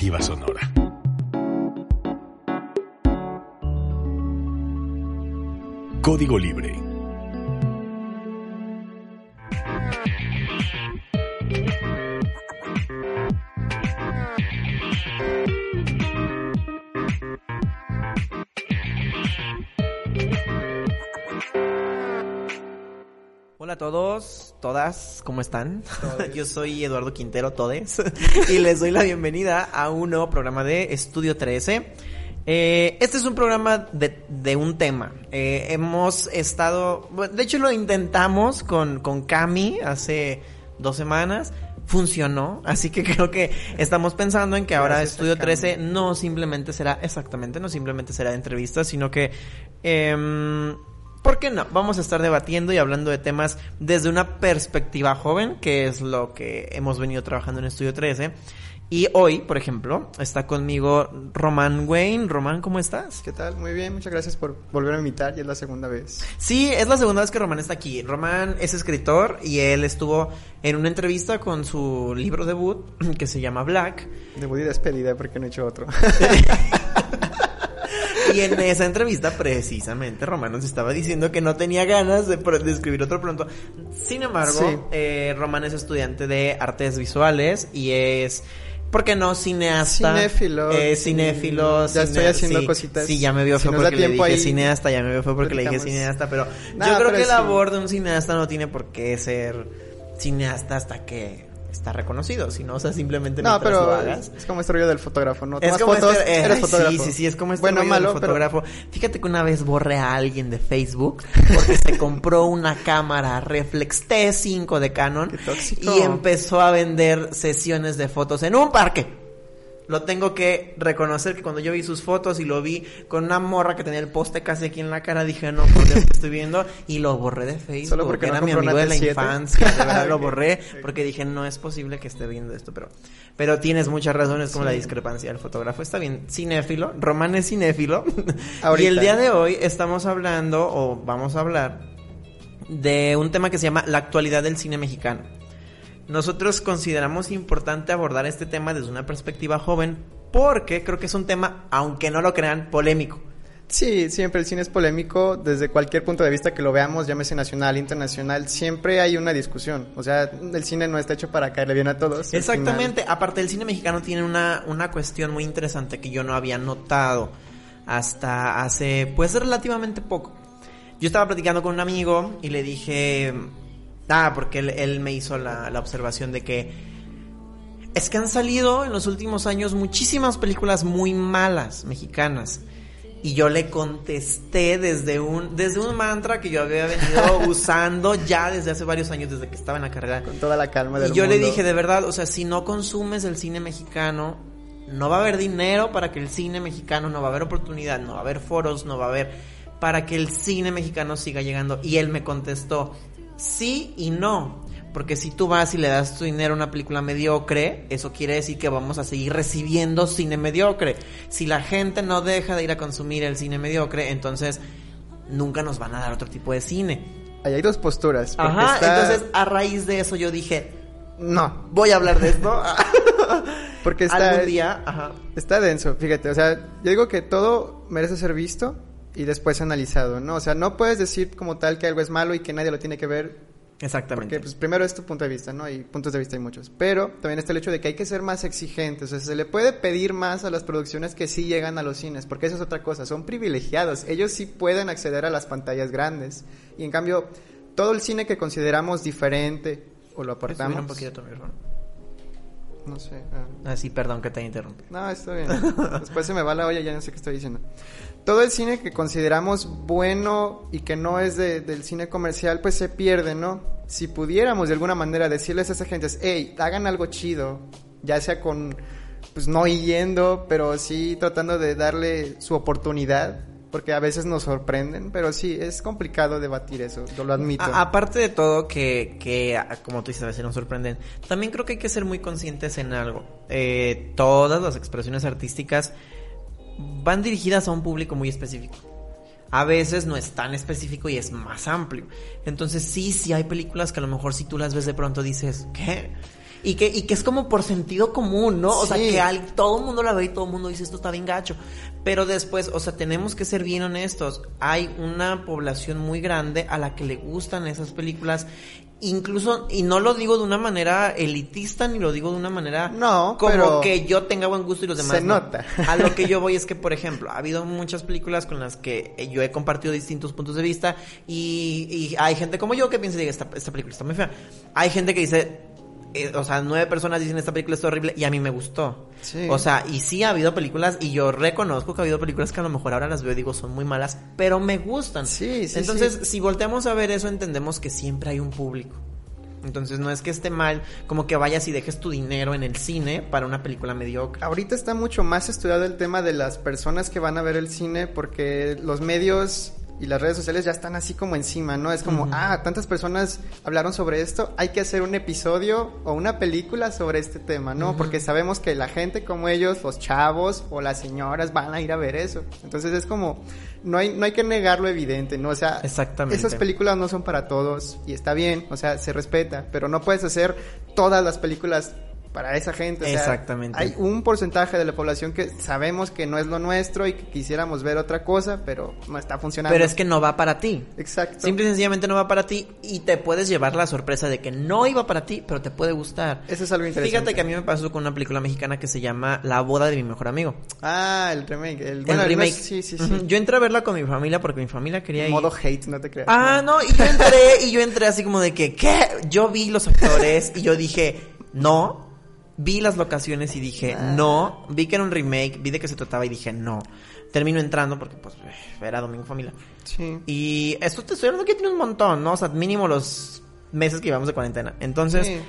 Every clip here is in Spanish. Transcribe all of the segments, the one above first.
perspectiva sonora. Código Libre Hola a todos, todas, ¿cómo están? Yo soy Eduardo Quintero, todes, y les doy la bienvenida a un nuevo programa de Estudio 13. Eh, este es un programa de, un tema. Eh, hemos estado, de hecho lo intentamos con, con Cami hace dos semanas, funcionó, así que creo que estamos pensando en que ahora Estudio 13 no simplemente será, exactamente, no simplemente será de entrevistas, sino que... Eh, ¿Por qué no? Vamos a estar debatiendo y hablando de temas desde una perspectiva joven, que es lo que hemos venido trabajando en Estudio 13. Y hoy, por ejemplo, está conmigo Román Wayne. Román, ¿cómo estás? ¿Qué tal? Muy bien, muchas gracias por volver a invitar y es la segunda vez. Sí, es la segunda vez que Román está aquí. Román es escritor y él estuvo en una entrevista con su libro debut que se llama Black. Debut y despedida porque no he hecho otro. Y en esa entrevista, precisamente, Román nos estaba diciendo que no tenía ganas de, escribir otro pronto. Sin embargo, eh, Román es estudiante de artes visuales y es... ¿Por qué no? Cineasta. Cinéfilo. Eh, cinéfilo. Ya estoy haciendo cositas. Sí, ya me vio fue porque le dije cineasta, ya me vio fue porque le dije cineasta, pero yo creo que la labor de un cineasta no tiene por qué ser cineasta hasta que está reconocido, si no, o sea, simplemente no, pero hagas. Es como este rollo del fotógrafo, ¿no? Es como fotos, este, eres fotógrafo. Sí, sí, sí, es como este bueno, rollo malo, del fotógrafo. Fíjate que una vez borré a alguien de Facebook porque se compró una cámara reflex T5 de Canon y empezó a vender sesiones de fotos en un parque lo tengo que reconocer que cuando yo vi sus fotos y lo vi con una morra que tenía el poste casi aquí en la cara, dije, no, por Dios, estoy viendo y lo borré de Facebook. Solo porque era mi amigo de la infancia, de verdad lo borré porque dije, no es posible que esté viendo esto, pero pero tienes muchas razones como la discrepancia del fotógrafo. Está bien, cinéfilo, Román es cinéfilo. y el día de hoy estamos hablando o vamos a hablar de un tema que se llama la actualidad del cine mexicano. Nosotros consideramos importante abordar este tema desde una perspectiva joven porque creo que es un tema, aunque no lo crean, polémico. Sí, siempre el cine es polémico desde cualquier punto de vista que lo veamos, llámese nacional, internacional, siempre hay una discusión. O sea, el cine no está hecho para caerle bien a todos. Exactamente, aparte el cine mexicano tiene una, una cuestión muy interesante que yo no había notado hasta hace pues relativamente poco. Yo estaba platicando con un amigo y le dije, Ah, porque él, me hizo la, observación de que es que han salido en los últimos años muchísimas películas muy malas mexicanas. Y yo le contesté desde un, desde un mantra que yo había venido usando ya desde hace varios años, desde que estaba en la carrera. Con toda la calma del Y yo le dije, de verdad, o sea, si no consumes el cine mexicano, no va a haber dinero para que el cine mexicano, no va a haber oportunidad, no va a haber foros, no va a haber para que el cine mexicano siga llegando. Y él me contestó, sí y no. Porque si tú vas y le das tu dinero a una película mediocre, eso quiere decir que vamos a seguir recibiendo cine mediocre. Si la gente no deja de ir a consumir el cine mediocre, entonces nunca nos van a dar otro tipo de cine. Ahí hay dos posturas. Ajá, entonces a raíz de eso yo dije, no, voy a hablar de esto. porque está, algún día, ajá. está denso, fíjate, o sea, yo digo que todo merece ser visto y después analizado, ¿no? O sea, no puedes decir como tal que algo es malo y que nadie lo tiene que ver. Exactamente. Porque pues primero es tu punto de vista, ¿no? Y puntos de vista hay muchos. Pero también está el hecho de que hay que ser más exigentes. O sea, se le puede pedir más a las producciones que sí llegan a los cines, porque eso es otra cosa. Son privilegiados. Ellos sí pueden acceder a las pantallas grandes. Y en cambio, todo el cine que consideramos diferente o lo apartamos... un poquito no sé. Ah. ah. sí, perdón que te interrumpí. No, está bien. Después se me va la olla, ya no sé qué estoy diciendo. Todo el cine que consideramos bueno y que no es del cine comercial, pues se pierde, ¿no? Si pudiéramos de alguna manera decirles a esa gente, hey, hagan algo chido, ya sea con, pues no yendo, pero sí tratando de darle su oportunidad, porque a veces nos sorprenden, pero sí, es complicado debatir eso, yo lo admito. aparte de todo que, que, como tú dices, a veces nos sorprenden, también creo que hay que ser muy conscientes en algo. Eh, todas las expresiones artísticas van dirigidas a un público muy específico. A veces no es tan específico y es más amplio. Entonces sí, sí hay películas que a lo mejor si tú las ves de pronto dices, ¿qué? Y que, y que es como por sentido común, ¿no? O sea, que todo el mundo la ve y todo el mundo dice esto está bien gacho. Pero después, o sea, tenemos que ser bien honestos. Hay una población muy grande a la que le gustan esas películas incluso, y no lo digo de una manera elitista, ni lo digo de una manera no, como que yo tenga buen gusto y los demás. Se nota. A lo que yo voy es que, por ejemplo, ha habido muchas películas con las que yo he compartido distintos puntos de vista y, y hay gente como yo que piensa, diga, esta, esta película está muy fea. Hay gente que dice, eh, o sea, nueve personas dicen esta película es horrible y a mí me gustó. O sea, y sí ha habido películas y yo reconozco que ha habido películas que a lo mejor ahora las veo y digo son muy malas, pero me gustan. Sí, sí. Entonces, si volteamos a ver eso, entendemos que siempre hay un público. Entonces no es que esté mal como que vayas y dejes tu dinero en el cine para una película mediocre. Ahorita está mucho más estudiado el tema de las personas que van a ver el cine porque los medios y las redes sociales ya están así como encima, ¿no? Es como, ah, tantas personas hablaron sobre esto, hay que hacer un episodio o una película sobre este tema, ¿no? Porque sabemos que la gente como ellos, los chavos o las señoras van a ir a ver eso. Entonces es como, no hay, no hay que negar lo evidente, ¿no? O sea, Exactamente. esas películas no son para todos y está bien, o sea, se respeta, pero no puedes hacer todas las películas para esa gente. Exactamente. hay un porcentaje de la población que sabemos que no es lo nuestro y que quisiéramos ver otra cosa, pero no está funcionando. Pero es que no va para ti. Exacto. Simple y sencillamente no va para ti y te puedes llevar la sorpresa de que no iba para ti, pero te puede gustar. Eso es algo interesante. Fíjate que a mí me pasó con una película mexicana que se llama La boda de mi mejor amigo. Ah, el remake. El, remake. sí, sí, sí. Yo entré a verla con mi familia porque mi familia quería ir. Modo hate, no te creas. Ah, no, y yo entré y yo entré así como de que, ¿qué? Yo vi los actores y yo dije, no, Vi las locaciones y dije, ah. no. Vi que era un remake, vi de qué se trataba y dije, no. Termino entrando porque, pues, era Domingo Familia. Sí. Y esto te estoy hablando que tiene un montón, ¿no? O sea, mínimo los meses que llevamos de cuarentena. Entonces,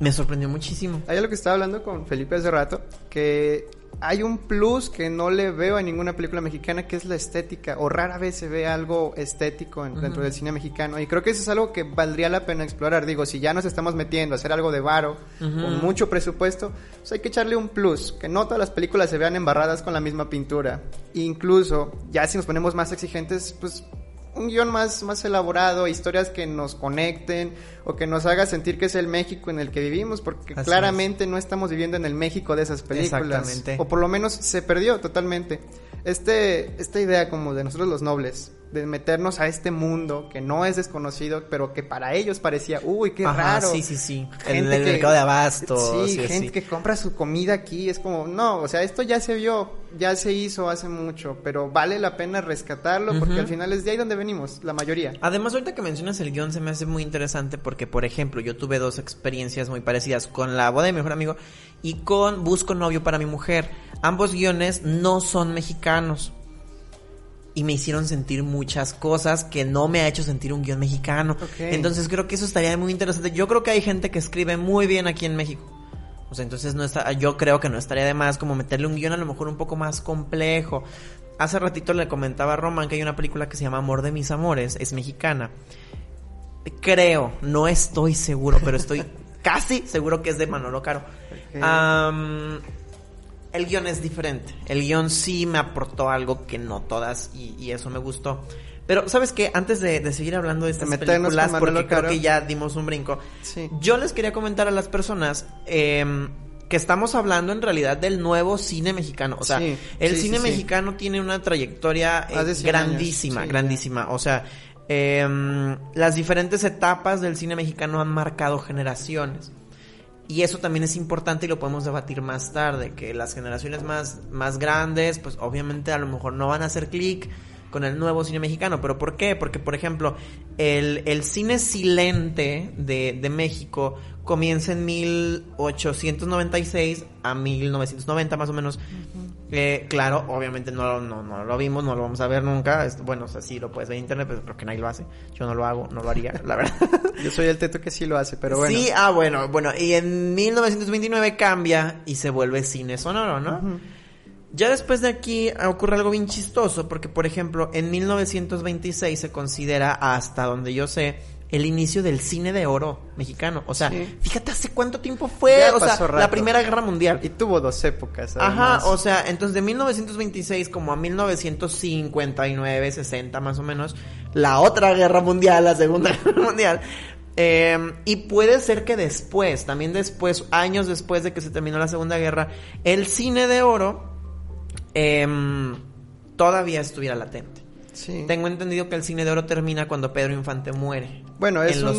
me sorprendió muchísimo. Hay algo que estaba hablando con Felipe hace rato, que hay un plus que no le veo en ninguna película mexicana, que es la estética, o rara vez se ve algo estético dentro del cine mexicano, y creo que eso es algo que valdría la pena explorar. Digo, si ya nos estamos metiendo a hacer algo de varo, con mucho presupuesto, pues hay que echarle un plus, que no todas las películas se vean embarradas con la misma pintura. incluso, ya si nos ponemos más exigentes, pues un guion más, más elaborado, historias que nos conecten o que nos haga sentir que es el México en el que vivimos, porque claramente no estamos viviendo en el México de esas películas. O por lo menos se perdió totalmente. Este, esta idea como de nosotros los nobles, de meternos a este mundo que no es desconocido, pero que para ellos parecía, uy, qué raro. Sí, sí, sí. el, mercado de abasto. Sí, gente que compra su comida aquí, es como, no, o sea, esto ya se vio, ya se hizo hace mucho, pero vale la pena rescatarlo porque al final es de ahí donde venimos, la mayoría. Además, ahorita que mencionas el guion se me hace muy interesante porque, por ejemplo, yo tuve dos experiencias muy parecidas con La boda de mi mejor amigo y con Busco novio para mi mujer. Ambos guiones no son mexicanos y me hicieron sentir muchas cosas que no me ha hecho sentir un guion mexicano. Entonces creo que eso estaría muy interesante. Yo creo que hay gente que escribe muy bien aquí en México. O sea, entonces no está, yo creo que no estaría de más como meterle un guion a lo mejor un poco más complejo. Hace ratito le comentaba a Roman que hay una película que se llama Amor de mis amores, es mexicana. Creo, no estoy seguro, pero estoy casi seguro que es de Manolo Caro el guion es diferente. El guion sí me aportó algo que no todas y, eso me gustó. Pero, ¿sabes qué? Antes de, seguir hablando de estas películas, porque creo que ya dimos un brinco, yo les quería comentar a las personas em, que estamos hablando en realidad del nuevo cine mexicano. O sea, el cine mexicano tiene una trayectoria eh, grandísima, grandísima. O sea, em, las diferentes etapas del cine mexicano han marcado generaciones. Y eso también es importante y lo podemos debatir más tarde, que las generaciones más, más grandes, pues obviamente a lo mejor no van a hacer clic con el nuevo cine mexicano. ¿Pero por qué? Porque, por ejemplo, el, el cine silente de, de México comienza en 1896 a 1990 más o menos. Eh, claro, obviamente no, no, no, lo vimos, no lo vamos a ver nunca. bueno, o sea, sí lo puedes ver en internet, pero creo que nadie lo hace. Yo no lo hago, no lo haría, la verdad. Yo soy el teto que sí lo hace, pero bueno. Sí, ah, bueno, bueno. Y en 1929 cambia y se vuelve cine sonoro, ¿no? Ya después de aquí ocurre algo bien chistoso, porque por ejemplo, en 1926 se considera, hasta donde yo sé, el inicio del cine de oro mexicano. O sea, fíjate hace cuánto tiempo fue, o sea, la Primera Guerra Mundial. Y tuvo dos épocas. Ajá, o sea, entonces de 1926 como a 1959, 60 más o menos, la otra guerra mundial, la Segunda Guerra Mundial, Em, y puede ser que después, también después, años después de que se terminó la Segunda Guerra, el cine de oro em, todavía estuviera latente. Sí. Tengo entendido que el cine de oro termina cuando Pedro Infante muere. Bueno, es, un,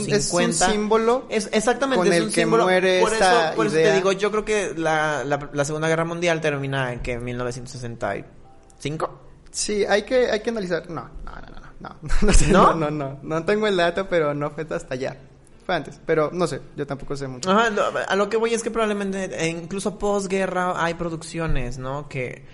símbolo. Es, exactamente, es un que símbolo. Muere por, eso, por eso te digo, yo creo que la, la, Segunda Guerra Mundial termina en que 1965. Sí, hay que, hay que analizar. No, no, no, no. No, no, sé, ¿No? no, no, no, tengo el dato, pero no fue hasta allá. Fue antes, pero no sé, yo tampoco sé mucho. Ajá, a lo que voy es que probablemente, eh, incluso posguerra, hay producciones, ¿no? Que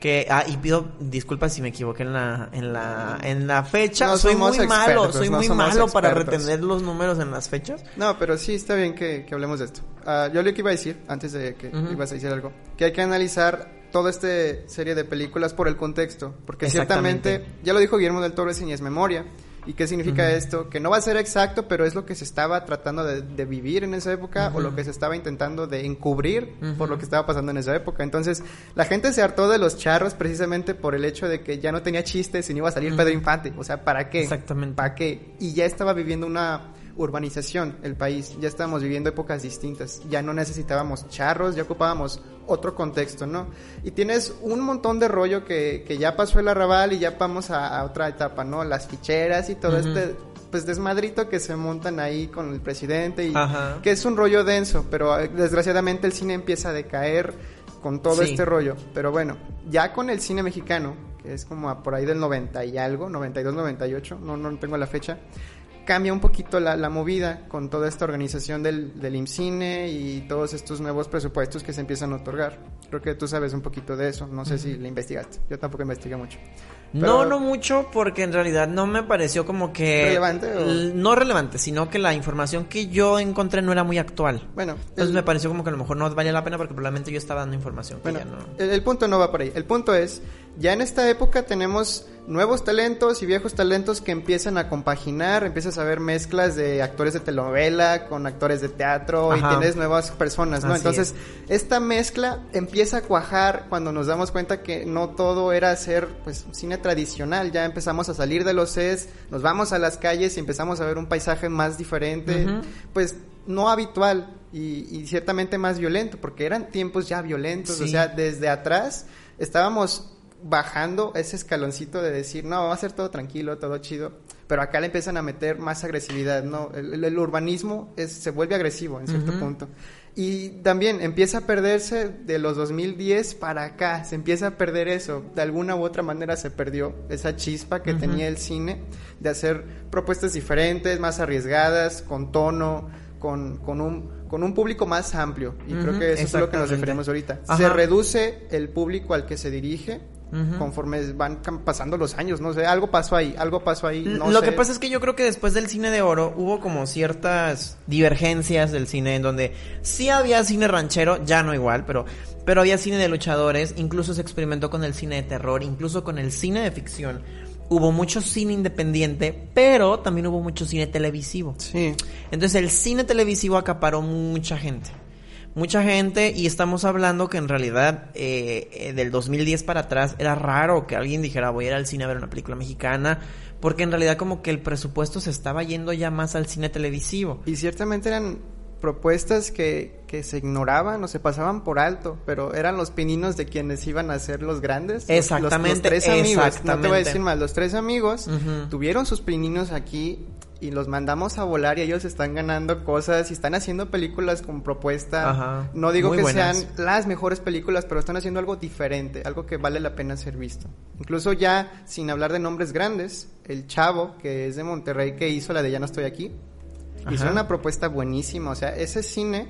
que ah, y pido disculpas si me equivoqué en la en la en la fecha. Soy muy malo soy muy malo para retener los números en las fechas. No pero sí está bien que, que hablemos de esto. Uh, yo lo que iba a decir antes de que ibas a decir algo que hay que analizar toda esta serie de películas por el contexto porque ciertamente ya lo dijo Guillermo del Toro sin es memoria ¿Y qué significa esto? Que no va a ser exacto, pero es lo que se estaba tratando de, vivir en esa época o lo que se estaba intentando de encubrir por lo que estaba pasando en esa época. Entonces, la gente se hartó de los charros precisamente por el hecho de que ya no tenía chistes y no iba a salir Pedro Infante. O sea, ¿para qué? Exactamente. ¿Para qué? Y ya estaba viviendo una urbanización el país, ya estábamos viviendo épocas distintas, ya no necesitábamos charros, ya ocupábamos otro contexto, ¿no? Y tienes un montón de rollo que, que ya pasó el arrabal y ya vamos a, otra etapa, ¿no? Las ficheras y todo este pues desmadrito que se montan ahí con el presidente y que es un rollo denso, pero eh, desgraciadamente el cine empieza a decaer con todo este rollo, pero bueno, ya con el cine mexicano, que es como por ahí del 90 y algo, 92, 98, no no tengo la fecha cambia un poquito la, movida con toda esta organización del, del IMCINE y todos estos nuevos presupuestos que se empiezan a otorgar. Creo que tú sabes un poquito de eso, no sé si le investigaste, yo tampoco investigué mucho. No, no mucho, porque en realidad no me pareció como que... ¿Relevante? No relevante, sino que la información que yo encontré no era muy actual. Bueno. Entonces me pareció como que a lo mejor no valía la pena porque probablemente yo estaba dando información que ya no... el punto no va por ahí. El punto es, ya en esta época tenemos nuevos talentos y viejos talentos que empiezan a compaginar, empiezas a ver mezclas de actores de telenovela con actores de teatro y tienes nuevas personas, ¿no? Entonces, esta mezcla empieza a cuajar cuando nos damos cuenta que no todo era hacer pues cine tradicional, ya empezamos a salir de los sets, nos vamos a las calles y empezamos a ver un paisaje más diferente, pues no habitual y, ciertamente más violento, porque eran tiempos ya violentos, o sea, desde atrás estábamos bajando ese escaloncito de decir, no, va a ser todo tranquilo, todo chido, pero acá le empiezan a meter más agresividad, ¿no? El, urbanismo es, se vuelve agresivo en cierto punto. Y también empieza a perderse de los 2010 para acá, se empieza a perder eso, de alguna u otra manera se perdió esa chispa que tenía el cine de hacer propuestas diferentes, más arriesgadas, con tono, con, con un con un público más amplio. Y creo que eso es a lo que nos referimos ahorita. Se reduce el público al que se dirige conforme van pasando los años, no sé, algo pasó ahí, algo pasó ahí. No Lo que pasa es que yo creo que después del cine de oro hubo como ciertas divergencias del cine en donde sí había cine ranchero, ya no igual, pero, pero había cine de luchadores, incluso se experimentó con el cine de terror, incluso con el cine de ficción. Hubo mucho cine independiente, pero también hubo mucho cine televisivo. Sí. Entonces el cine televisivo acaparó mucha gente mucha gente y estamos hablando que en realidad eh, eh del 2010 para atrás era raro que alguien dijera voy a ir al cine a ver una película mexicana porque en realidad como que el presupuesto se estaba yendo ya más al cine televisivo. Y ciertamente eran propuestas que, que se ignoraban o se pasaban por alto, pero eran los pininos de quienes iban a ser los grandes. Exactamente. Los, tres amigos, no te voy a decir más, los tres amigos tuvieron sus pininos aquí y los mandamos a volar y ellos están ganando cosas y están haciendo películas con propuesta. No digo que sean las mejores películas, pero están haciendo algo diferente, algo que vale la pena ser visto. Incluso ya, sin hablar de nombres grandes, el chavo, que es de Monterrey, que hizo la de Ya no estoy aquí, hizo una propuesta buenísima. O sea, ese cine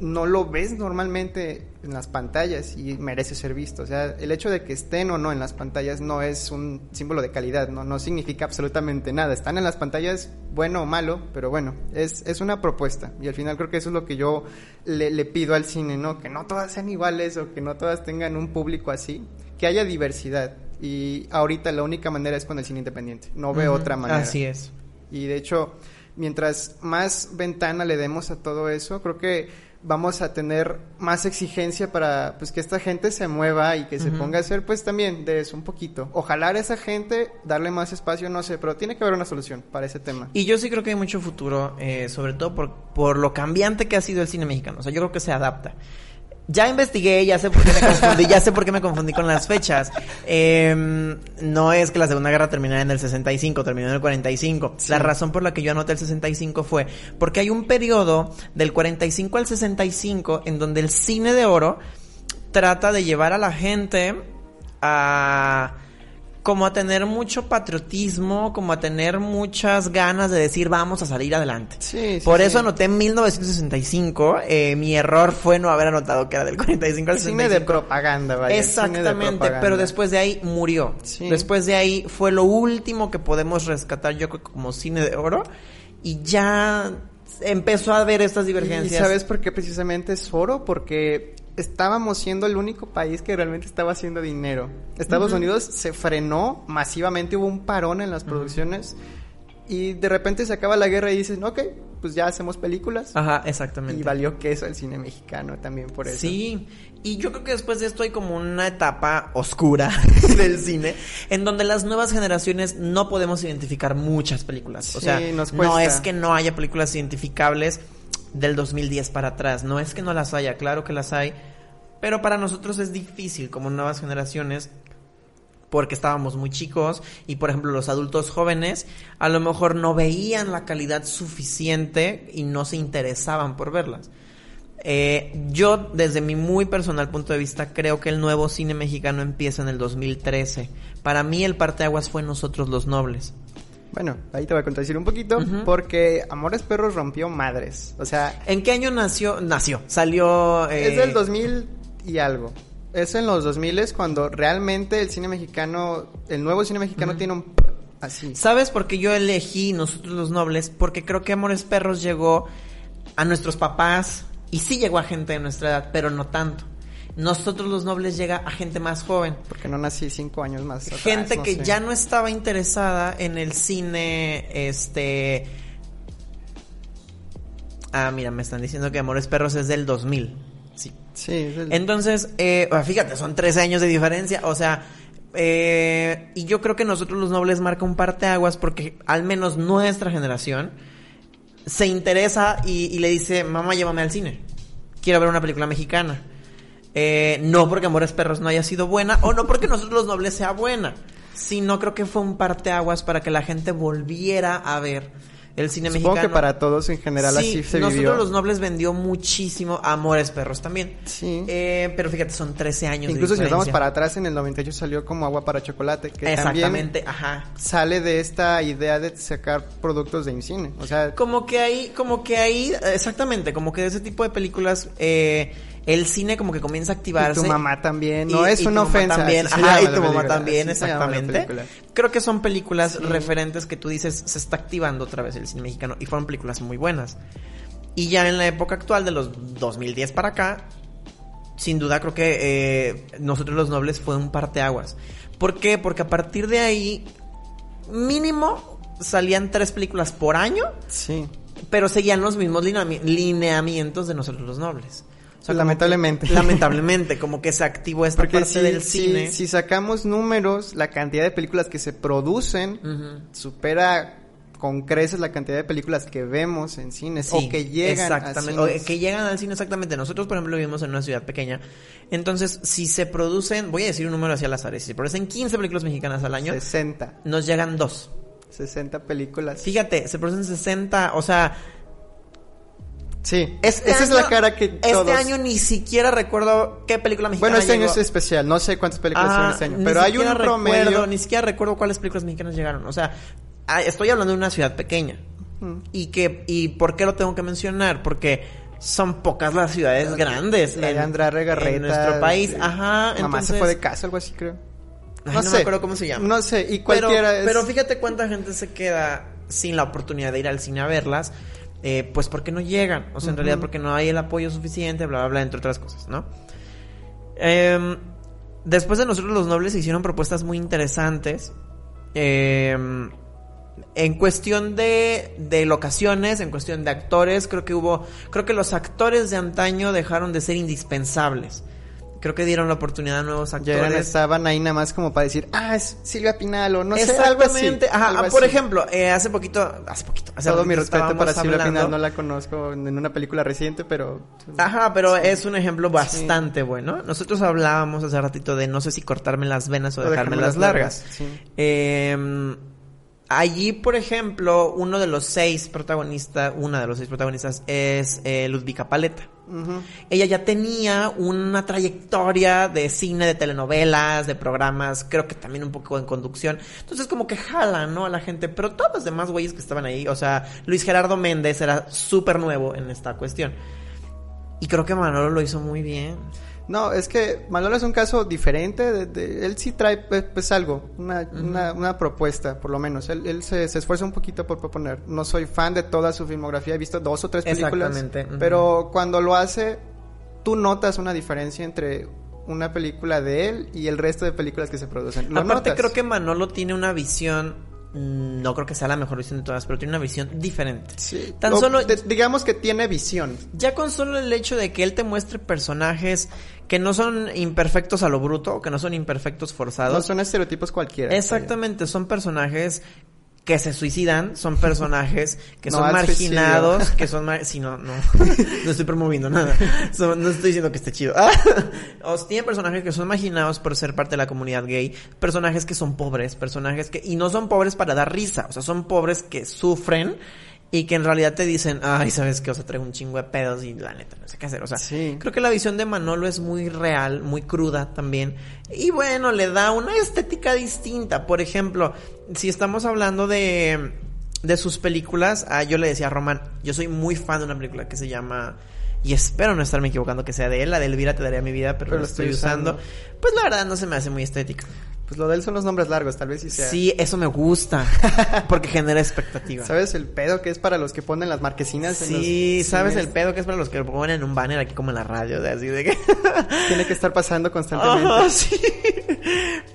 no lo ves normalmente en las pantallas y merece ser visto. O sea, el hecho de que estén o no en las pantallas no es un símbolo de calidad, no, no significa absolutamente nada. Están en las pantallas, bueno o malo, pero bueno, es, es una propuesta. Y al final creo que eso es lo que yo le, le pido al cine, ¿no? Que no todas sean iguales o que no todas tengan un público así, que haya diversidad. Y ahorita la única manera es con el cine independiente, no veo otra manera. Así es. Y de hecho, mientras más ventana le demos a todo eso, creo que vamos a tener más exigencia para pues que esta gente se mueva y que se ponga a hacer pues también de eso un poquito. Ojalá a esa gente darle más espacio, no sé, pero tiene que haber una solución para ese tema. Y yo sí creo que hay mucho futuro, eh, sobre todo por, por lo cambiante que ha sido el cine mexicano. O sea, yo creo que se adapta. Ya investigué, ya sé por qué me confundí, ya sé por qué me confundí con las fechas. Em, no es que la Segunda Guerra terminara en el 65, terminó en el 45. La razón por la que yo anoté el 65 fue porque hay un periodo del 45 al 65 en donde el cine de oro trata de llevar a la gente a como a tener mucho patriotismo, como a tener muchas ganas de decir vamos a salir adelante. Sí, Por eso anoté en 1965. Eh, mi error fue no haber anotado que era del 45 al 65. Cine de propaganda, vaya. Exactamente, pero después de ahí murió. Después de ahí fue lo último que podemos rescatar yo como cine de oro y ya empezó a haber estas divergencias. ¿Y sabes por qué precisamente es oro? Porque estábamos siendo el único país que realmente estaba haciendo dinero. Estados Unidos se frenó masivamente, hubo un parón en las producciones y de repente se acaba la guerra y dicen, ok, pues ya hacemos películas. Ajá, exactamente. Y valió queso el cine mexicano también por eso. Sí, y yo creo que después de esto hay como una etapa oscura del cine, en donde las nuevas generaciones no podemos identificar muchas películas. O sea, no es que no haya películas identificables del 2010 para atrás. No es que no las haya, claro que las hay, pero para nosotros es difícil como nuevas generaciones porque estábamos muy chicos y por ejemplo los adultos jóvenes a lo mejor no veían la calidad suficiente y no se interesaban por verlas. Eh, yo desde mi muy personal punto de vista creo que el nuevo cine mexicano empieza en el 2013. Para mí el parteaguas fue Nosotros los Nobles. Bueno, ahí te voy a contradecir un poquito, porque Amores Perros rompió madres. O sea. ¿En qué año nació? Nació. Salió. Es del 2000 eh, y algo. Es en los 2000 es cuando realmente el cine mexicano, el nuevo cine mexicano tiene un. Así. ¿Sabes por qué yo elegí Nosotros los Nobles? Porque creo que Amores Perros llegó a nuestros papás y sí llegó a gente de nuestra edad, pero no tanto. Nosotros los nobles llega a gente más joven. Porque no nací cinco años más. gente que ya no estaba interesada en el cine, este... Ah, mira, me están diciendo que Amores Perros es del 2000. Sí. Sí, es del... Entonces, eh, ah, fíjate, son 13 años de diferencia. O sea, eh, y yo creo que nosotros los nobles marca un parteaguas porque al menos nuestra generación se interesa y, y le dice, mamá, llévame al cine. Quiero ver una película mexicana. Eh, no porque Amores Perros no haya sido buena o no porque Nosotros los Nobles sea buena, sino creo que fue un parteaguas para que la gente volviera a ver el cine Supongo mexicano. que para todos en general así se nosotros los nobles vendió muchísimo Amores Perros también. Sí. Eh, pero fíjate, son 13 años Incluso si nos vamos para atrás, en el 98 salió como Agua para Chocolate, que Exactamente, ajá. sale de esta idea de sacar productos de cine. O sea... Como que ahí, como que ahí, exactamente, como que de ese tipo de películas... Eh, el cine como que comienza a activarse. Y tu mamá también. No es una ofensa. También. Ajá, y tu mamá también, exactamente. Creo que son películas referentes que tú dices, se está activando otra vez el cine mexicano. Y fueron películas muy buenas. Y ya en la época actual, de los 2010 para acá, sin duda creo que eh, Nosotros los Nobles fue un parteaguas. ¿Por qué? Porque a partir de ahí, mínimo, salían tres películas por año. Sí. Pero seguían los mismos lineamientos de Nosotros los Nobles lamentablemente. lamentablemente, como que se activó esta parte del cine. Si, sacamos números, la cantidad de películas que se producen supera con creces la cantidad de películas que vemos en cines o que llegan exactamente, O que llegan al cine exactamente. Nosotros, por ejemplo, vivimos en una ciudad pequeña. Entonces, si se producen, voy a decir un número hacia las áreas, si se producen 15 películas mexicanas al año, 60. Nos llegan dos. 60 películas. Fíjate, se producen 60, o sea, Sí, este esa es la cara que Este año ni siquiera recuerdo qué película mexicana Bueno, este año es especial, no sé cuántas películas son este año, pero hay un promedio... Ni siquiera recuerdo cuáles películas mexicanas llegaron, o sea, ah, estoy hablando de una ciudad pequeña. Y que y por qué lo tengo que mencionar? Porque son pocas las ciudades grandes la en, en nuestro país. Ajá, Mamá se fue de casa, algo así creo. no, sé. me acuerdo cómo se llama. No sé, y cualquiera pero, pero fíjate cuánta gente se queda sin la oportunidad de ir al cine a verlas eh, pues porque no llegan, o sea, en realidad porque no hay el apoyo suficiente, bla, bla, bla, entre otras cosas, ¿no? Em, después de nosotros los nobles se hicieron propuestas muy interesantes. Em, En cuestión de, de locaciones, en cuestión de actores, creo que hubo, creo que los actores de antaño dejaron de ser indispensables creo que dieron la oportunidad a nuevos actores. Ya estaban ahí nada más como para decir, ah, es Silvia Pinal o no sé, algo así. Ajá, por ejemplo, eh, hace poquito, hace poquito, hace Todo mi respeto para Silvia Pinal, no la conozco en una película reciente, pero... Ajá, pero es un ejemplo bastante bueno. Nosotros hablábamos hace ratito de no sé si cortarme las venas o, dejarme, las largas. Eh, Allí, por ejemplo, uno de los seis protagonistas, una de los seis protagonistas es eh, Ludvika Paleta. Ella ya tenía una trayectoria de cine, de telenovelas, de programas, creo que también un poco en conducción. Entonces como que jala, ¿no? A la gente. Pero todos los demás güeyes que estaban ahí, o sea, Luis Gerardo Méndez era súper nuevo en esta cuestión. Y creo que Manolo lo hizo muy bien. No, es que Manolo es un caso diferente. De, él sí trae pues, pues algo, una, una, propuesta, por lo menos. Él, él se, esfuerza un poquito por proponer. No soy fan de toda su filmografía, he visto dos o tres películas. Exactamente. Pero cuando lo hace, tú notas una diferencia entre una película de él y el resto de películas que se producen. ¿Lo Aparte, creo que Manolo tiene una visión no creo que sea la mejor visión de todas, pero tiene una visión diferente. Sí. Tan solo digamos que tiene visión. Ya con solo el hecho de que él te muestre personajes que no son imperfectos a lo bruto, que no son imperfectos forzados. No son estereotipos cualquiera. Exactamente, son personajes que se suicidan son personajes que son marginados, que son si no, no, no estoy promoviendo nada, no estoy diciendo que esté chido. o tiene personajes que son marginados por ser parte de la comunidad gay, personajes que son pobres, personajes que, y no son pobres para dar risa, o sea, son pobres que sufren y que en realidad te dicen, ay, ¿sabes qué? O sea, traigo un chingo de pedos y la neta, no sé qué hacer. O sea, creo que la visión de Manolo es muy real, muy cruda también. Y bueno, le da una estética distinta. Por ejemplo, si estamos hablando de, de sus películas, ah, yo le decía a Román, yo soy muy fan de una película que se llama... Y espero no estarme equivocando que sea de él, la de Elvira te daría mi vida, pero, lo estoy usando. Pues la verdad no se me hace muy estética. Pues lo de él son los nombres largos, tal vez sí sea. Sí, eso me gusta. porque genera expectativa. ¿Sabes el pedo que es para los que ponen las marquesinas? Sí, ¿sabes el pedo que es para los que ponen en un banner aquí como en la radio? De así de que. Tiene que estar pasando constantemente. sí.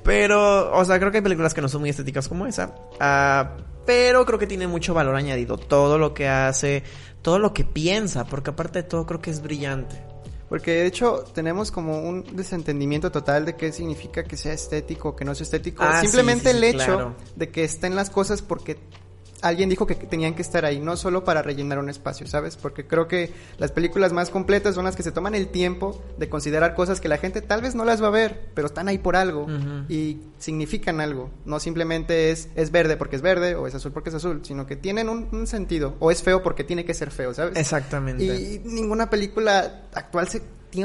Pero, o sea, creo que hay películas que no son muy estéticas como esa. Ah, pero creo que tiene mucho valor añadido. Todo lo que hace, todo lo que piensa, porque aparte de todo creo que es brillante. Porque de hecho tenemos como un desentendimiento total de qué significa que sea estético, que no sea estético. Ah, Simplemente el hecho de que estén las cosas porque alguien dijo que tenían que estar ahí, no solo para rellenar un espacio, ¿sabes? Porque creo que las películas más completas son las que se toman el tiempo de considerar cosas que la gente tal vez no las va a ver, pero están ahí por algo y significan algo. No simplemente es, es verde porque es verde o es azul porque es azul, sino que tienen un, sentido. O es feo porque tiene que ser feo, ¿sabes? Exactamente. Y ninguna película actual se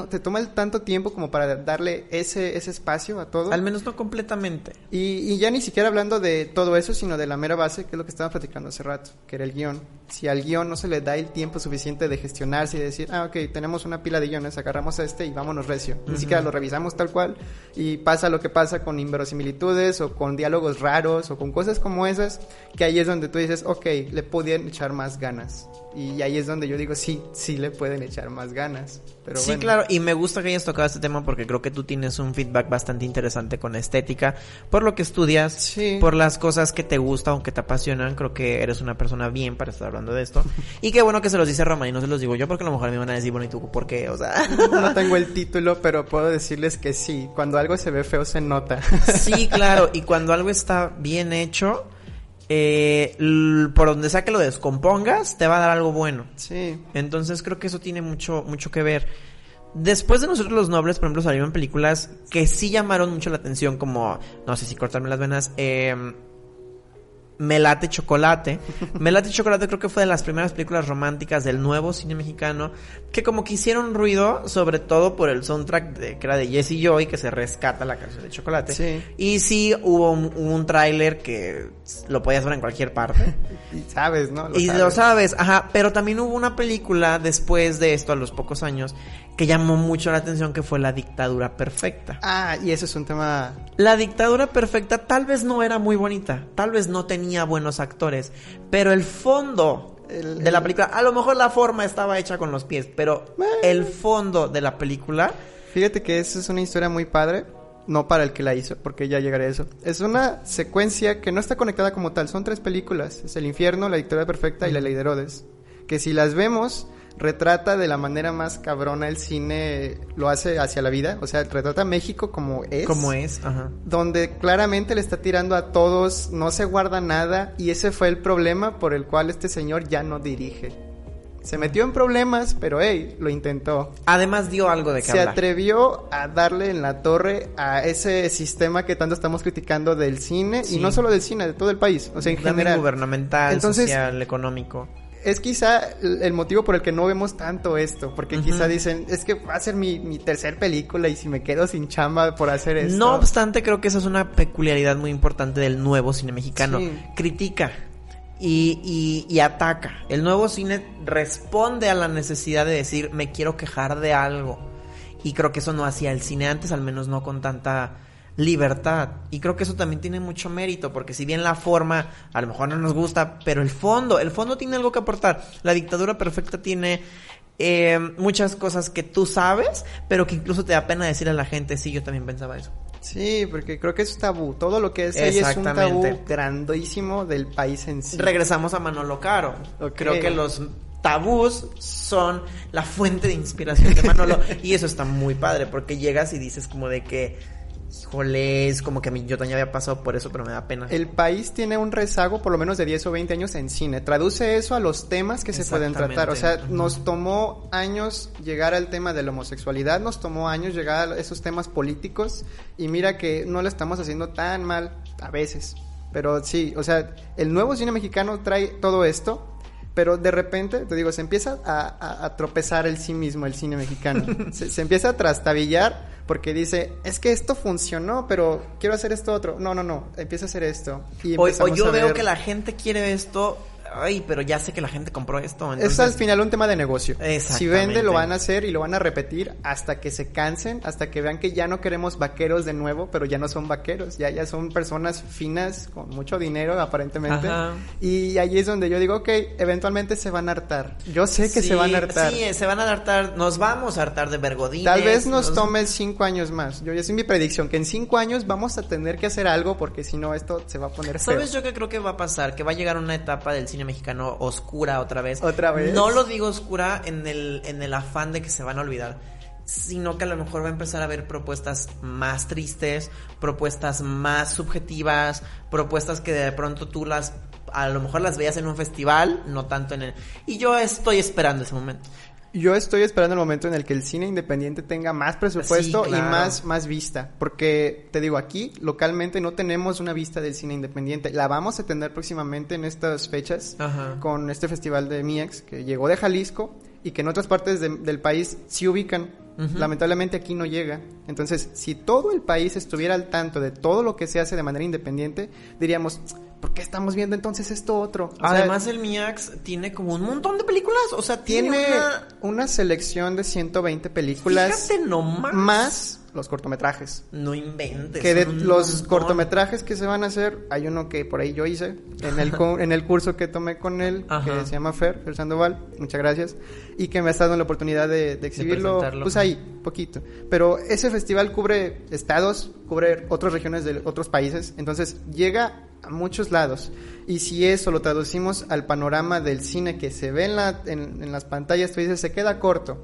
te toma el tanto tiempo como para darle ese, ese espacio a todo. Al menos no completamente. Y, y, ya ni siquiera hablando de todo eso, sino de la mera base, que es lo que estaba platicando hace rato, que era el guion. Si al guion no se le da el tiempo suficiente de gestionarse y decir, ah, ok, tenemos una pila de guiones, agarramos a este y vámonos recio. Ni siquiera lo revisamos tal cual y pasa lo que pasa con inverosimilitudes o con diálogos raros o con cosas como esas, que ahí es donde tú dices, ok, le podían echar más ganas. Y ahí es donde yo digo, sí, sí le pueden echar más ganas. Pero sí, claro, y me gusta que hayas tocado este tema porque creo que tú tienes un feedback bastante interesante con estética, por lo que estudias, por las cosas que te gustan o que te apasionan, creo que eres una persona bien para estar hablando de esto. y qué bueno que se los dice Roma y no se los digo yo porque a lo mejor me van a decir, bueno, ¿y tú por qué? O sea... no tengo el título, pero puedo decirles que sí, cuando algo se ve feo se nota. sí, claro, y cuando algo está bien hecho eh, por donde sea que lo descompongas, te va a dar algo bueno. Sí. Entonces creo que eso tiene mucho, mucho que ver. Después de nosotros los nobles, por ejemplo, salieron películas que sí llamaron mucho la atención, como, no sé si cortarme las venas, eh, Melate Chocolate. Melate Chocolate creo que fue de las primeras películas románticas del nuevo cine mexicano que como que hicieron ruido, sobre todo por el soundtrack de, que era de Jesse Joy, que se rescata la canción de Chocolate. Sí. Y sí hubo un, tráiler que lo podías ver en cualquier parte. y sabes, ¿no? y lo sabes, ajá. Pero también hubo una película después de esto, a los pocos años, que llamó mucho la atención que fue la dictadura perfecta. Ah, y eso es un tema... La dictadura perfecta tal vez no era muy bonita, tal vez no tenía buenos actores, pero el fondo de la película, a lo mejor la forma estaba hecha con los pies, pero el fondo de la película... Fíjate que eso es una historia muy padre no para el que la hizo, porque ya llegaré a eso. Es una secuencia que no está conectada como tal, son tres películas, es El infierno, La dictadura perfecta y La ley de Herodes, que si las vemos retrata de la manera más cabrona el cine lo hace hacia la vida, o sea, retrata a México como es. Como es, ajá. Donde claramente le está tirando a todos, no se guarda nada y ese fue el problema por el cual este señor ya no dirige. Se metió en problemas, pero hey, lo intentó. Además dio algo de que Se atrevió a darle en la torre a ese sistema que tanto estamos criticando del cine y no solo del cine, de todo el país, o sea, en general. gubernamental, social, económico es quizá el motivo por el que no vemos tanto esto, porque quizá dicen, es que va a ser mi, mi tercer película y si me quedo sin chamba por hacer esto. No obstante, creo que esa es una peculiaridad muy importante del nuevo cine mexicano. Critica y, y, y ataca. El nuevo cine responde a la necesidad de decir, me quiero quejar de algo. Y creo que eso no hacía el cine antes, al menos no con tanta libertad. Y creo que eso también tiene mucho mérito, porque si bien la forma a lo mejor no nos gusta, pero el fondo, el fondo tiene algo que aportar. La dictadura perfecta tiene eh, muchas cosas que tú sabes, pero que incluso te da pena decir a la gente, sí, yo también pensaba eso. Sí, porque creo que es tabú. Todo lo que es ella es un tabú grandísimo del país en sí. Regresamos a Manolo Caro. Creo que los tabús son la fuente de inspiración de Manolo y eso está muy padre porque llegas y dices como de que híjole, es como que a mí yo también había pasado por eso, pero me da pena. El país tiene un rezago por lo menos de 10 o 20 años en cine. Traduce eso a los temas que se pueden tratar. O sea, nos tomó años llegar al tema de la homosexualidad, nos tomó años llegar a esos temas políticos y mira que no lo estamos haciendo tan mal a veces. Pero sí, o sea, el nuevo cine mexicano trae todo esto pero de repente, te digo, se empieza a, tropezar el sí mismo, el cine mexicano. se, se, empieza a trastabillar porque dice, es que esto funcionó, pero quiero hacer esto otro. No, no, no, empieza a hacer esto. Y o, o yo veo que la gente quiere esto ay, pero ya sé que la gente compró esto. Es al final un tema de negocio. Si vende, lo van a hacer y lo van a repetir hasta que se cansen, hasta que vean que ya no queremos vaqueros de nuevo, pero ya no son vaqueros, ya, ya son personas finas con mucho dinero aparentemente. Y ahí es donde yo digo, ok, eventualmente se van a hartar. Yo sé que se van a hartar. Sí, se van a hartar, nos vamos a hartar de vergodines. Tal vez nos, tome cinco años más. Yo ya es mi predicción, que en cinco años vamos a tener que hacer algo porque si no esto se va a poner feo. ¿Sabes yo qué creo que va a pasar? Que va a llegar una etapa del cine mexicano oscura otra vez. Otra vez. No lo digo oscura en el, en el afán de que se van a olvidar, sino que a lo mejor va a empezar a haber propuestas más tristes, propuestas más subjetivas, propuestas que de pronto tú las a lo mejor las veías en un festival, no tanto en el... Y yo estoy esperando ese momento. Yo estoy esperando el momento en el que el cine independiente tenga más presupuesto y más, más vista. Porque, te digo, aquí localmente no tenemos una vista del cine independiente. La vamos a tener próximamente en estas fechas con este festival de MIEX que llegó de Jalisco y que en otras partes del país sí ubican. Lamentablemente aquí no llega. Entonces, si todo el país estuviera al tanto de todo lo que se hace de manera independiente, diríamos, ¿por qué estamos viendo entonces esto otro? Además, el MIAX tiene como un montón de películas. O sea, tiene, una... selección de 120 películas. Fíjate nomás. Más los cortometrajes. No inventes. Que de los cortometrajes que se van a hacer, hay uno que por ahí yo hice en el, en el curso que tomé con él, que se llama Fer, Fer Sandoval, muchas gracias, y que me ha dado la oportunidad de, exhibirlo, pues ahí, poquito. Pero ese festival cubre estados, cubre otras regiones de otros países, entonces llega a muchos lados. Y si eso lo traducimos al panorama del cine que se ve en, la, en, en las pantallas, tú dices, se queda corto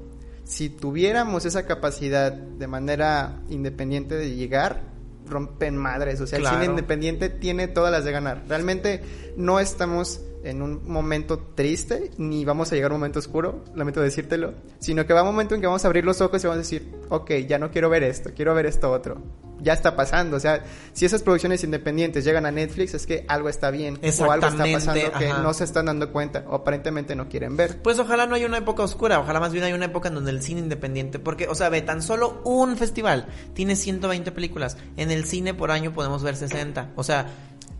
si tuviéramos esa capacidad de manera independiente de llegar, rompen madres. O sea, el cine independiente tiene todas las de ganar. Realmente no estamos en un momento triste, ni vamos a llegar a un momento oscuro, lamento decírtelo, sino que va un momento en que vamos a abrir los ojos y vamos a decir, ok, ya no quiero ver esto, quiero ver esto otro. Ya está pasando, o sea, si esas producciones independientes llegan a Netflix es que algo está bien o algo está pasando que no se están dando cuenta o aparentemente no quieren ver. Pues ojalá no haya una época oscura, ojalá más bien haya una época en donde el cine independiente, porque, o sea, ve, tan solo un festival tiene 120 películas, en el cine por año podemos ver 60, o sea,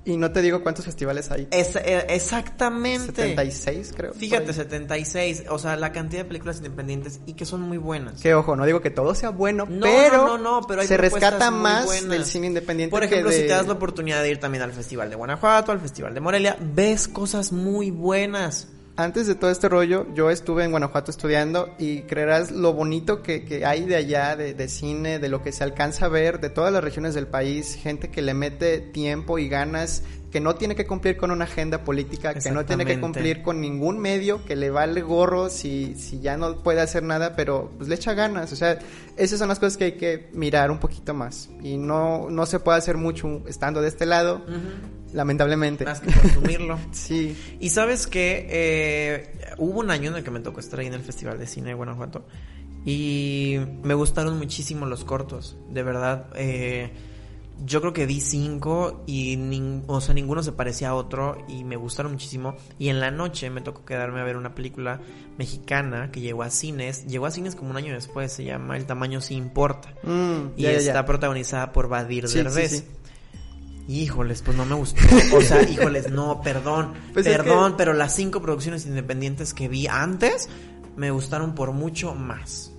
y no te digo cuántos festivales hay. Es, eh, exactamente. 76, creo. Fíjate, 76. O sea, la cantidad de películas independientes y que son muy buenas. Que ojo, no digo que todo sea bueno, pero, no, pero se rescata más del cine independiente. Por ejemplo, si te das la oportunidad de ir también al Festival de Guanajuato, al Festival de Morelia, ves cosas muy buenas. Antes de todo este rollo, yo estuve en Guanajuato estudiando y creerás lo bonito que, hay de allá, de, cine, de lo que se alcanza a ver, de todas las regiones del país, gente que le mete tiempo y ganas, que no tiene que cumplir con una agenda política, que no tiene que cumplir con ningún medio, que le vale gorro si, si ya no puede hacer nada, pero pues le echa ganas. O sea, esas son las cosas que hay que mirar un poquito más. Y no, no se puede hacer mucho estando de este lado lamentablemente. Más que consumirlo. sí. Y sabes que eh, hubo un año en el que me tocó estar ahí en el Festival de Cine de Guanajuato y me gustaron muchísimo los cortos, de verdad. Eh, yo creo que vi cinco y o sea, ninguno se parecía a otro y me gustaron muchísimo. Y en la noche me tocó quedarme a ver una película mexicana que llegó a cines. Llegó a cines como un año después, se llama El tamaño sí importa. Mm, y está protagonizada por Vadir Derbez. Híjoles, pues no me gustó. O sea, híjoles, no, perdón. Pues perdón, pero las cinco producciones independientes que vi antes me gustaron por mucho más.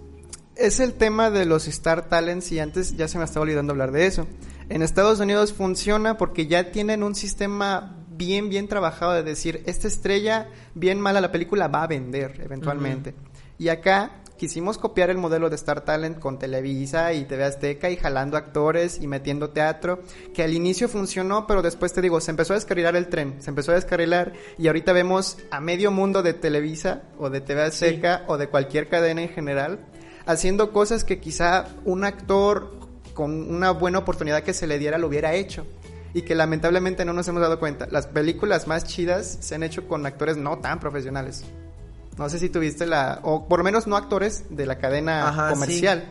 Es el tema de los Star Talents y antes ya se me estaba olvidando hablar de eso. En Estados Unidos funciona porque ya tienen un sistema bien, bien trabajado de decir, esta estrella, bien mala la película, va a vender eventualmente. Y acá quisimos copiar el modelo de Star Talent con Televisa y TV Azteca y jalando actores y metiendo teatro, que al inicio funcionó, pero después te digo, se empezó a descarrilar el tren, se empezó a descarrilar y ahorita vemos a medio mundo de Televisa o de TV Azteca o de cualquier cadena en general haciendo cosas que quizá un actor con una buena oportunidad que se le diera lo hubiera hecho y que lamentablemente no nos hemos dado cuenta. Las películas más chidas se han hecho con actores no tan profesionales. No sé si tuviste la, o por lo menos no actores de la cadena comercial.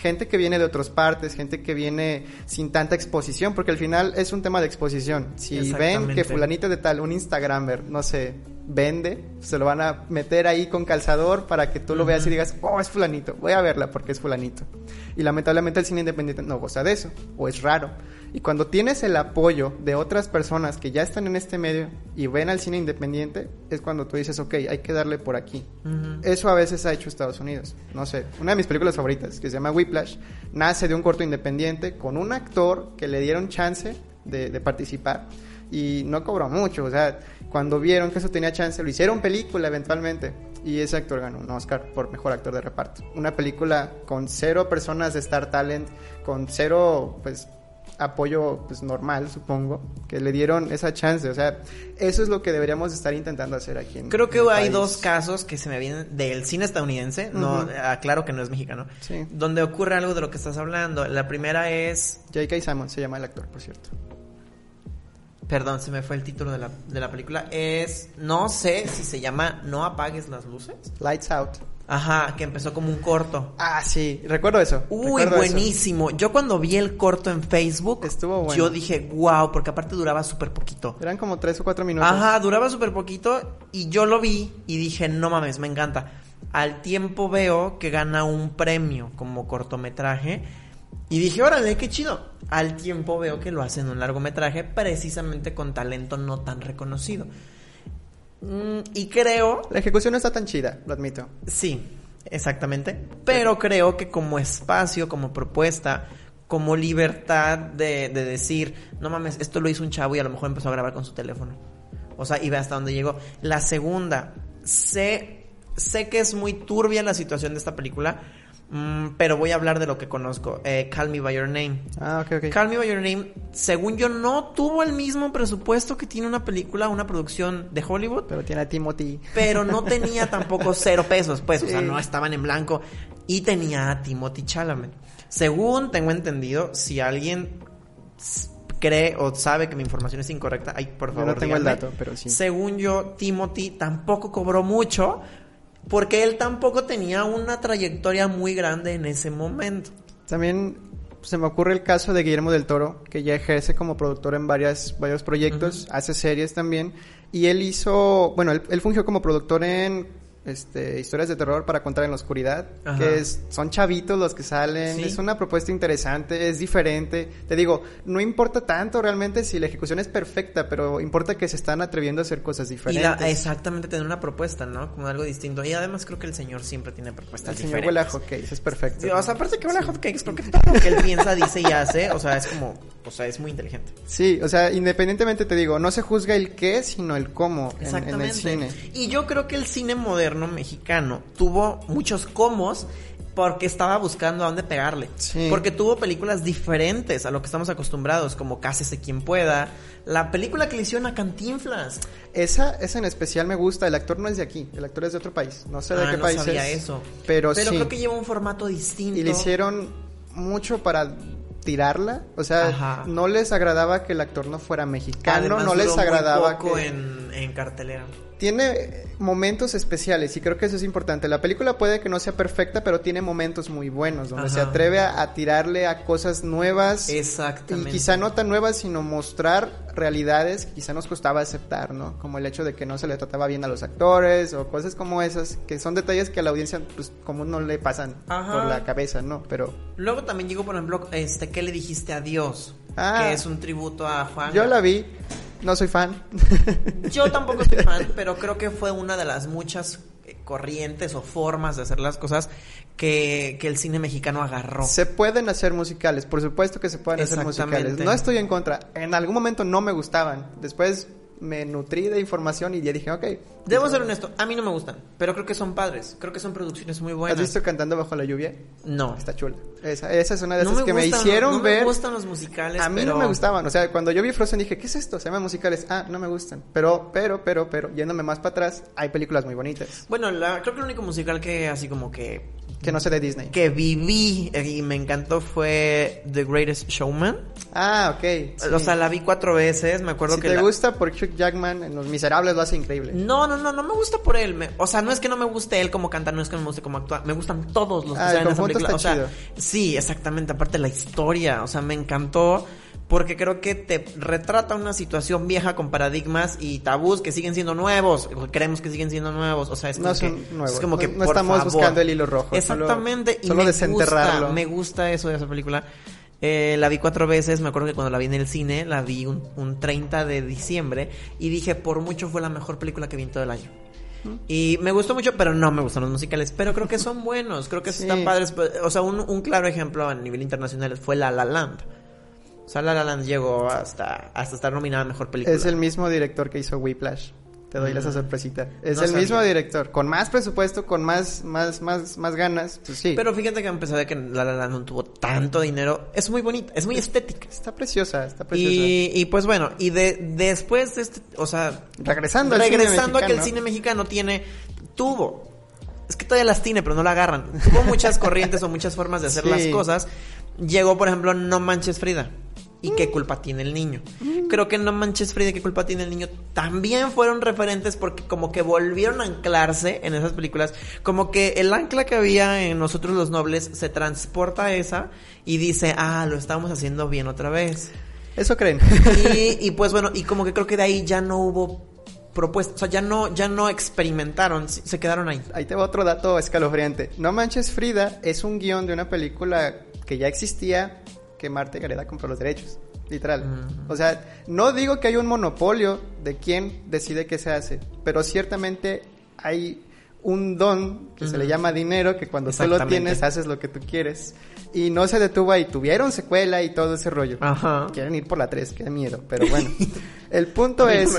Gente que viene de otras partes, gente que viene sin tanta exposición, porque al final es un tema de exposición. Si ven que fulanito de tal, un Instagramer, no sé, vende, se lo van a meter ahí con calzador para que tú lo veas y digas, oh, es fulanito, voy a verla porque es fulanito. Y lamentablemente el cine independiente no goza de eso, o es raro. Y cuando tienes el apoyo de otras personas que ya están en este medio y ven al cine independiente, es cuando tú dices, ok, hay que darle por aquí. Eso a veces ha hecho Estados Unidos. No sé, una de mis películas favoritas, que se llama Whiplash, nace de un corto independiente con un actor que le dieron chance de, de participar y no cobró mucho. O sea, cuando vieron que eso tenía chance, lo hicieron película eventualmente. Y ese actor ganó un Oscar por mejor actor de reparto. Una película con cero personas de Star Talent, con cero, pues, apoyo pues normal, supongo, que le dieron esa chance, o sea, eso es lo que deberíamos estar intentando hacer aquí en Creo que hay dos casos que se me vienen del cine estadounidense, no aclaro que no es mexicano, donde ocurre algo de lo que estás hablando. La primera es J.K. Simon se llama el actor, por cierto. Perdón, se me fue el título de la, de la película. Es, no sé si se llama No apagues las luces. Lights Out. Ajá, que empezó como un corto. Ah, sí, recuerdo eso. Uy, buenísimo. Yo cuando vi el corto en Facebook, Estuvo bueno. yo dije, wow, porque aparte duraba súper poquito. Eran como tres o cuatro minutos. Ajá, duraba súper poquito y yo lo vi y dije, no mames, me encanta. Al tiempo veo que gana un premio como cortometraje y dije, órale, qué chido. Al tiempo veo que lo hace en un largometraje precisamente con talento no tan reconocido. Mm, y creo... La ejecución no está tan chida, lo admito. Sí, exactamente. Pero creo que como espacio, como propuesta, como libertad de, de, decir, no mames, esto lo hizo un chavo y a lo mejor empezó a grabar con su teléfono. O sea, y ve hasta dónde llegó. La segunda, sé, sé que es muy turbia la situación de esta película, Mm, pero voy a hablar de lo que conozco. Eh, Call Me By Your Name. Ah, ok, ok. Call Me By Your Name, según yo, no tuvo el mismo presupuesto que tiene una película, una producción de Hollywood. Pero tiene a Timothy. Pero no tenía tampoco cero pesos, pues, o sea, no estaban en blanco. Y tenía a Timothy Chalamet. Según tengo entendido, si alguien cree o sabe que mi información es incorrecta, ay, por favor, no tengo el dato, pero sí. Según yo, Timothy tampoco cobró mucho porque él tampoco tenía una trayectoria muy grande en ese momento. También se me ocurre el caso de Guillermo del Toro, que ya ejerce como productor en varias, varios proyectos, hace series también, y él hizo, bueno, él, fungió como productor en este, historias de terror para contar en la oscuridad, que es, son chavitos los que salen, es una propuesta interesante, es diferente. Te digo, no importa tanto realmente si la ejecución es perfecta, pero importa que se están atreviendo a hacer cosas diferentes. Y exactamente, tener una propuesta, ¿no? Como algo distinto. Y además creo que el señor siempre tiene propuestas el señor huele a hotcakes, es perfecto. o sea, aparte que huele a hotcakes, creo que todo lo que él piensa, dice y hace, o sea, es como, o sea, es muy inteligente. Sí, o sea, independientemente te digo, no se juzga el qué, sino el cómo en, en el cine. Y yo creo que el cine moderno mexicano tuvo muchos comos porque estaba buscando a dónde pegarle. Porque tuvo películas diferentes a lo que estamos acostumbrados, como Cásese quien pueda. La película que le hicieron a Cantinflas. Esa, esa en especial me gusta. El actor no es de aquí, el actor es de otro país. No sé de ah, qué país sabía eso. Pero, pero creo que lleva un formato distinto. Y le hicieron mucho para tirarla. O sea, no les agradaba que el actor no fuera mexicano, no les agradaba que... en, en cartelera tiene momentos especiales y creo que eso es importante. La película puede que no sea perfecta, pero tiene momentos muy buenos donde se atreve a, tirarle a cosas nuevas. Exactamente. Y quizá no tan nuevas, sino mostrar realidades que quizá nos costaba aceptar, ¿no? Como el hecho de que no se le trataba bien a los actores o cosas como esas, que son detalles que a la audiencia, pues, como no le pasan por la cabeza, ¿no? Pero. Luego también llegó, por ejemplo, este, ¿qué le dijiste a Dios? Ah, que es un tributo a Juan. Yo la vi. No soy fan. Yo tampoco soy fan, pero creo que fue una de las muchas eh, corrientes o formas de hacer las cosas que, que, el cine mexicano agarró. Se pueden hacer musicales, por supuesto que se pueden hacer musicales. No estoy en contra. En algún momento no me gustaban. Después me nutrí de información y ya dije, ok. Debo ser honesto, a mí no me gustan, pero creo que son padres, creo que son producciones muy buenas. ¿Has visto Cantando Bajo la Lluvia? No. Está chula. Esa, esa es una de esas que me hicieron ver. No me gustan los musicales, A mí no me gustaban, o sea, cuando yo vi Frozen dije, ¿qué es esto? Se llaman musicales. Ah, no me gustan. Pero, pero, pero, pero, yéndome más para atrás, hay películas muy bonitas. Bueno, la, creo que el único musical que así como que que no sé de Disney. Que viví y me encantó fue The Greatest Showman. Ah, ok. O sea, la vi cuatro veces, me acuerdo que... te gusta por Hugh Jackman en Los Miserables lo hace increíble. No, no, no, no me gusta por él. o sea, no es que no me guste él como cantar, no es que no me guste como actuar. Me gustan todos los que ah, en esa película. o sea, sí, exactamente. Aparte la historia, o sea, me encantó porque creo que te retrata una situación vieja con paradigmas y tabús que siguen siendo nuevos, creemos que siguen siendo nuevos, o sea, es como no que, nuevos. Es como que no, estamos buscando el hilo rojo. Exactamente, y me Gusta, me gusta eso de esa película. Eh, la vi cuatro veces, me acuerdo que cuando la vi en el cine, la vi un, un 30 de diciembre y dije, por mucho fue la mejor película que vi en todo el año. Y me gustó mucho, pero no me gustan los musicales. Pero creo que son buenos, creo que están padres. O sea, un, un, claro ejemplo a nivel internacional fue La La Land. O sea, La La Land llegó hasta, hasta estar nominada a Mejor Película. Es el mismo director que hizo Whiplash. Te doy esa sorpresita. Es el mismo director, con más presupuesto, con más, más, más, más ganas, pues sí. Pero fíjate que a pesar de que La La Land no tuvo tanto dinero, es muy bonita, es muy estética. Está preciosa, está preciosa. Y, y pues bueno, y de, después de este, o sea... Regresando al Regresando a que el cine mexicano tiene, tuvo, es que todavía las tiene, pero no la agarran. Tuvo muchas corrientes o muchas formas de hacer las cosas. Llegó, por ejemplo, No Manches Frida y qué culpa tiene el niño. Creo que No Manches Frida, qué culpa tiene el niño, también fueron referentes porque como que volvieron a anclarse en esas películas, como que el ancla que había en Nosotros los Nobles se transporta a esa y dice, ah, lo estamos haciendo bien otra vez. Eso creen. Y, pues bueno, y como que creo que de ahí ya no hubo propuestas, o sea, ya no, ya no experimentaron, se quedaron ahí. Ahí te va otro dato escalofriante. No Manches Frida es un guion de una película que ya existía que Marte Gareda compró los derechos. Literal. O sea, no digo que hay un monopolio de quién decide qué se hace, pero ciertamente hay un don que se le llama dinero, que cuando tú lo tienes haces lo que tú quieres. Y no se detuvo ahí, tuvieron secuela y todo ese rollo. Ajá. Quieren ir por la 3, qué miedo, pero bueno. el punto es,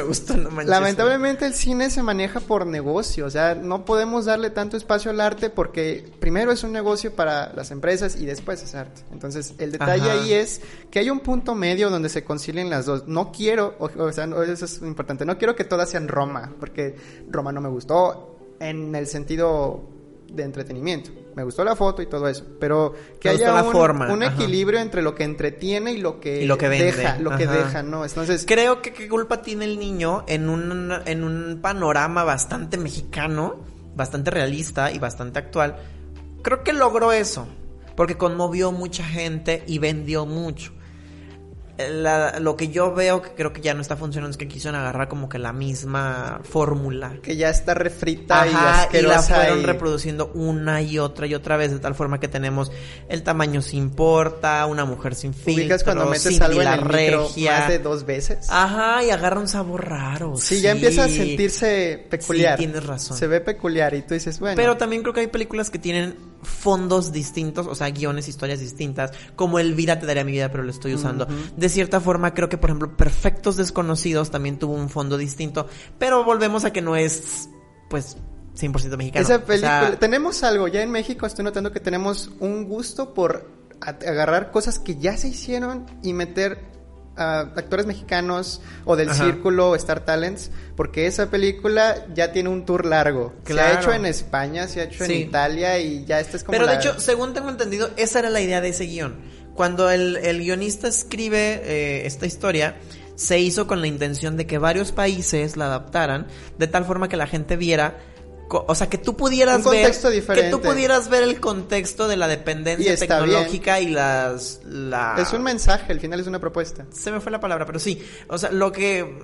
lamentablemente el cine se maneja por negocio, o sea, no podemos darle tanto espacio al arte porque primero es un negocio para las empresas y después es arte. Entonces, el detalle ahí es que hay un punto medio donde se concilien las dos. No quiero, o sea, eso es importante, no quiero que todas sean Roma, porque Roma no me gustó en el sentido de entretenimiento. Me gustó la foto y todo eso, pero que haya un, forma. un equilibrio entre lo que entretiene y lo que, lo que deja, lo que deja, ¿no? Entonces, creo que qué culpa tiene el niño en un en un panorama bastante mexicano, bastante realista y bastante actual. Creo que logró eso, porque conmovió mucha gente y vendió mucho. Lo que yo veo que creo que ya no está funcionando es que quisieron agarrar como que la misma fórmula. Que ya está refrita y asquerosa. Y la fueron reproduciendo una y otra y otra vez de tal forma que tenemos el tamaño se importa, una mujer sin filtro, cuando metes algo en la regia. más de dos veces? Ajá, y agarra un sabor raro. Sí, ya empieza a sentirse peculiar. Sí, tienes razón. Se ve peculiar y tú dices, bueno. Pero también creo que hay películas que tienen fondos distintos, o sea, guiones, historias distintas, como Elvira te daría mi vida, pero lo estoy usando. De cierta forma, creo que, por ejemplo, Perfectos Desconocidos también tuvo un fondo distinto, pero volvemos a que no es, pues, 100% mexicano. Esa película, tenemos algo, ya en México estoy notando que tenemos un gusto por agarrar cosas que ya se hicieron y meter actores mexicanos o del círculo Star Talents, porque esa película ya tiene un tour largo. Se ha hecho en España, se ha hecho en Italia y ya esta es como. Pero de hecho, según tengo entendido, esa era la idea de ese guion. Cuando el, guionista escribe eh, esta historia, se hizo con la intención de que varios países la adaptaran de tal forma que la gente viera o sea, que tú pudieras ver que tú pudieras ver el contexto de la dependencia tecnológica y las la Es un mensaje, al final es una propuesta. Se me fue la palabra, pero sí, o sea, lo que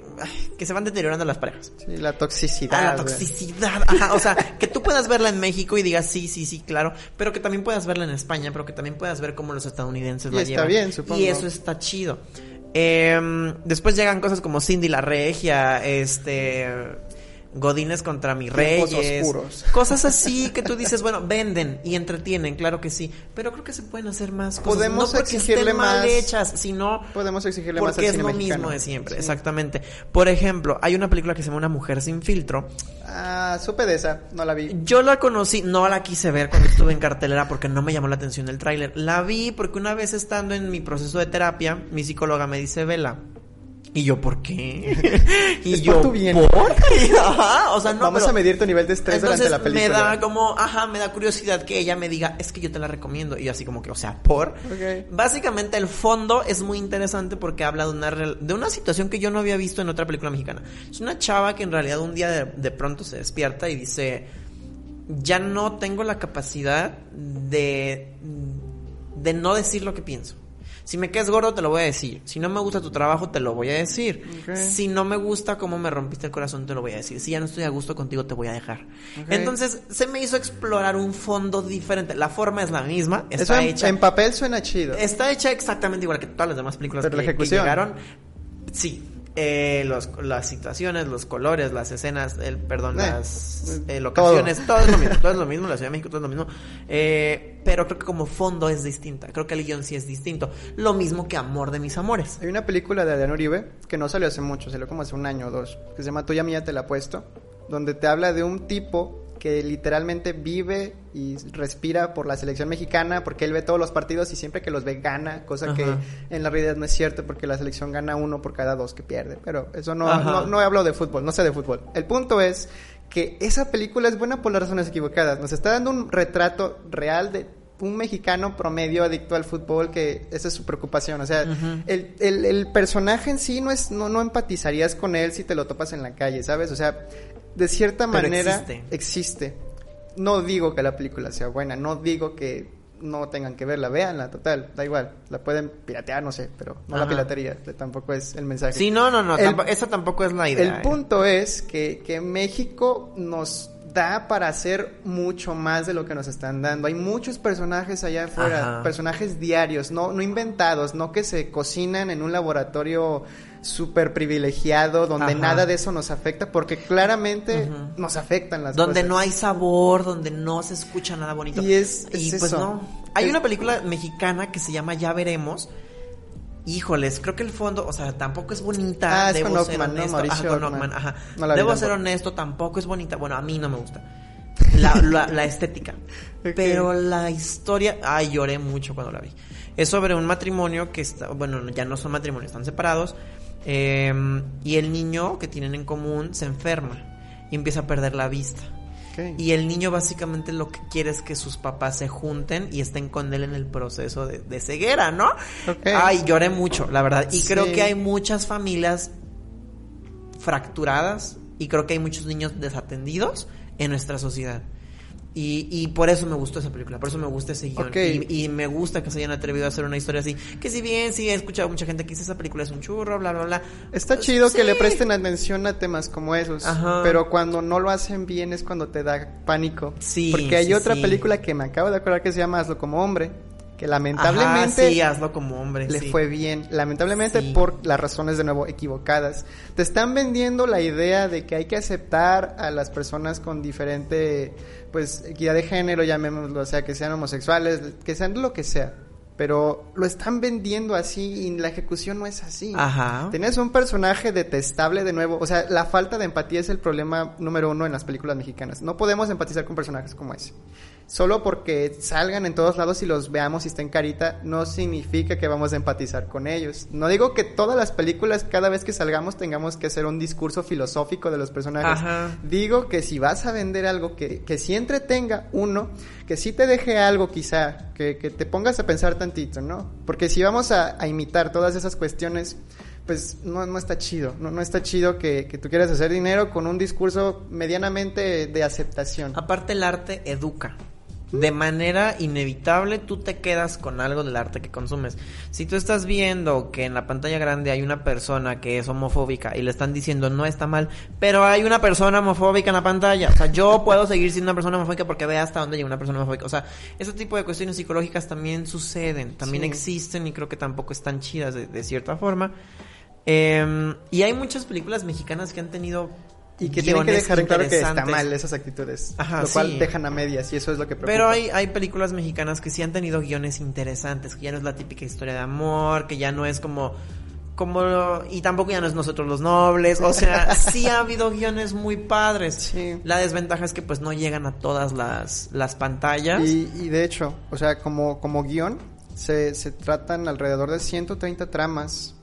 que se van deteriorando las parejas. Sí, la toxicidad. Ah, la toxicidad. Ajá, o sea, que tú puedas verla en México y digas, "Sí, sí, sí, claro", pero que también puedas verla en España, pero que también puedas ver cómo los estadounidenses y la está bien, supongo. Y eso está chido. Eh, después llegan cosas como Cindy la Regia, este Godines contra mis reyes. Cosas así que tú dices, bueno, venden y entretienen, claro que sí. Pero creo que se pueden hacer más cosas. Podemos no exigirle más. mal hechas, sino. Podemos exigirle más Porque es lo mismo de siempre, exactamente. Por ejemplo, hay una película que se llama Una mujer sin filtro. Ah, supe de esa, no la vi. Yo la conocí, no la quise ver cuando estuve en cartelera porque no me llamó la atención el tráiler. La vi porque una vez estando en mi proceso de terapia, mi psicóloga me dice, vela y yo, ¿por qué? y yo, por tu bien. ¿por? ajá, o sea, no, Vamos a medir tu nivel de estrés durante la película. me da como, ajá, me da curiosidad que ella me diga, es que yo te la recomiendo. Y yo así como que, o sea, ¿por? Básicamente el fondo es muy interesante porque habla de una, de una situación que yo no había visto en otra película mexicana. Es una chava que en realidad un día de, de pronto se despierta y dice, ya no tengo la capacidad de, de no decir lo que pienso. Si me quedas gordo, te lo voy a decir. Si no me gusta tu trabajo, te lo voy a decir. Si no me gusta cómo me rompiste el corazón, te lo voy a decir. Si ya no estoy a gusto contigo, te voy a dejar. Entonces, se me hizo explorar un fondo diferente. La forma es la misma. Está hecha. En papel suena chido. Está hecha exactamente igual que todas las demás películas que, la ejecución. que llegaron. Sí, eh, los, las situaciones, los colores, las escenas, el, perdón, eh, las eh, locaciones, todo. es lo mismo, todo es lo mismo, la Ciudad de México todo es lo mismo. Eh, pero creo que como fondo es distinta, creo que el guion sí es distinto. Lo mismo que Amor de mis amores. Hay una película de Adrián Uribe que no salió hace mucho, salió como hace un año o dos, que se llama Tuya Mía Te la puesto, donde te habla de un tipo que literalmente vive y respira por la selección mexicana porque él ve todos los partidos y siempre que los ve gana, cosa que en la realidad no es cierto porque la selección gana uno por cada dos que pierde. Pero eso no, no, no hablo de fútbol, no sé de fútbol. El punto es que esa película es buena por las razones equivocadas. Nos está dando un retrato real de un mexicano promedio adicto al fútbol que esa es su preocupación. O sea, el, el, el, personaje en sí no es, no, no empatizarías con él si te lo topas en la calle, ¿sabes? O sea, de cierta manera existe. No digo que la película sea buena, no digo que no tengan que verla, véanla, total, da igual, la pueden piratear, no sé, pero no la piratería, tampoco es el mensaje. Sí, no, no, no, esa tampoco es la idea. El ¿eh? punto es que, que México nos da para hacer mucho más de lo que nos están dando. Hay muchos personajes allá afuera, personajes diarios, no, no inventados, no que se cocinan en un laboratorio súper privilegiado, donde nada de eso nos afecta, porque claramente nos afectan las donde cosas. Donde no hay sabor, donde no se escucha nada bonito. Y es, pues eso. no. Hay una película mexicana que se llama Ya Veremos. Híjoles, creo que el fondo, o sea, tampoco es bonita. Ah, debo ser honesto. ajá, debo ser honesto, tampoco es bonita. Bueno, a mí no me gusta. La, la, estética. Pero la historia, ay, lloré mucho cuando la vi. Es sobre un matrimonio que está, bueno, ya no son matrimonios, están separados Em, y el niño que tienen en común se enferma y empieza a perder la vista. Y el niño básicamente lo que quiere es que sus papás se junten y estén con él en el proceso de, ceguera, ¿no? Ay, lloré mucho, la verdad. Y creo que hay muchas familias fracturadas y creo que hay muchos niños desatendidos en nuestra sociedad. Y, y por eso me gustó esa película, por eso me gusta ese guion. Y, me gusta que se hayan atrevido a hacer una historia así. Que si bien sí he escuchado mucha gente que dice esa película es un churro, bla, bla, bla. Está chido que le presten atención a temas como esos. Pero cuando no lo hacen bien es cuando te da pánico. Sí. Porque hay otra película que me acabo de acordar que se llama Hazlo como hombre que lamentablemente sí, hazlo como hombre, le fue bien, lamentablemente por las razones de nuevo equivocadas. Te están vendiendo la idea de que hay que aceptar a las personas con diferente pues equidad de género, llamémoslo, o sea, que sean homosexuales, que sean lo que sea. Pero lo están vendiendo así y la ejecución no es así. Ajá. Tienes un personaje detestable de nuevo. O sea, la falta de empatía es el problema número uno en las películas mexicanas. No podemos empatizar con personajes como ese solo porque salgan en todos lados y los veamos y estén carita, no significa que vamos a empatizar con ellos. No digo que todas las películas, cada vez que salgamos, tengamos que hacer un discurso filosófico de los personajes. Digo que si vas a vender algo que, que sí entretenga, uno, que sí te deje algo quizá, que, que te pongas a pensar tantito, ¿no? Porque si vamos a, a imitar todas esas cuestiones, pues no, no está chido, no, no está chido que, que, tú quieras hacer dinero con un discurso medianamente de aceptación. Aparte el arte educa de manera inevitable tú te quedas con algo del arte que consumes. Si tú estás viendo que en la pantalla grande hay una persona que es homofóbica y le están diciendo no está mal, pero hay una persona homofóbica en la pantalla, o sea, yo puedo seguir siendo una persona homofóbica porque ve hasta dónde llega una persona homofóbica. O sea, ese tipo de cuestiones psicológicas también suceden, también existen y creo que tampoco están chidas de, cierta forma. Em, y hay muchas películas mexicanas que han tenido y que tienen que dejar en claro que está mal esas actitudes. lo cual dejan a medias y eso es lo que preocupa. Pero hay, hay películas mexicanas que sí han tenido guiones interesantes, que ya no es la típica historia de amor, que ya no es como como y tampoco ya no es nosotros los nobles, o sea, sí ha habido guiones muy padres. Sí. La desventaja es que pues no llegan a todas las, las pantallas. Y, y de hecho, o sea, como, como guion, se, se tratan alrededor de 130 tramas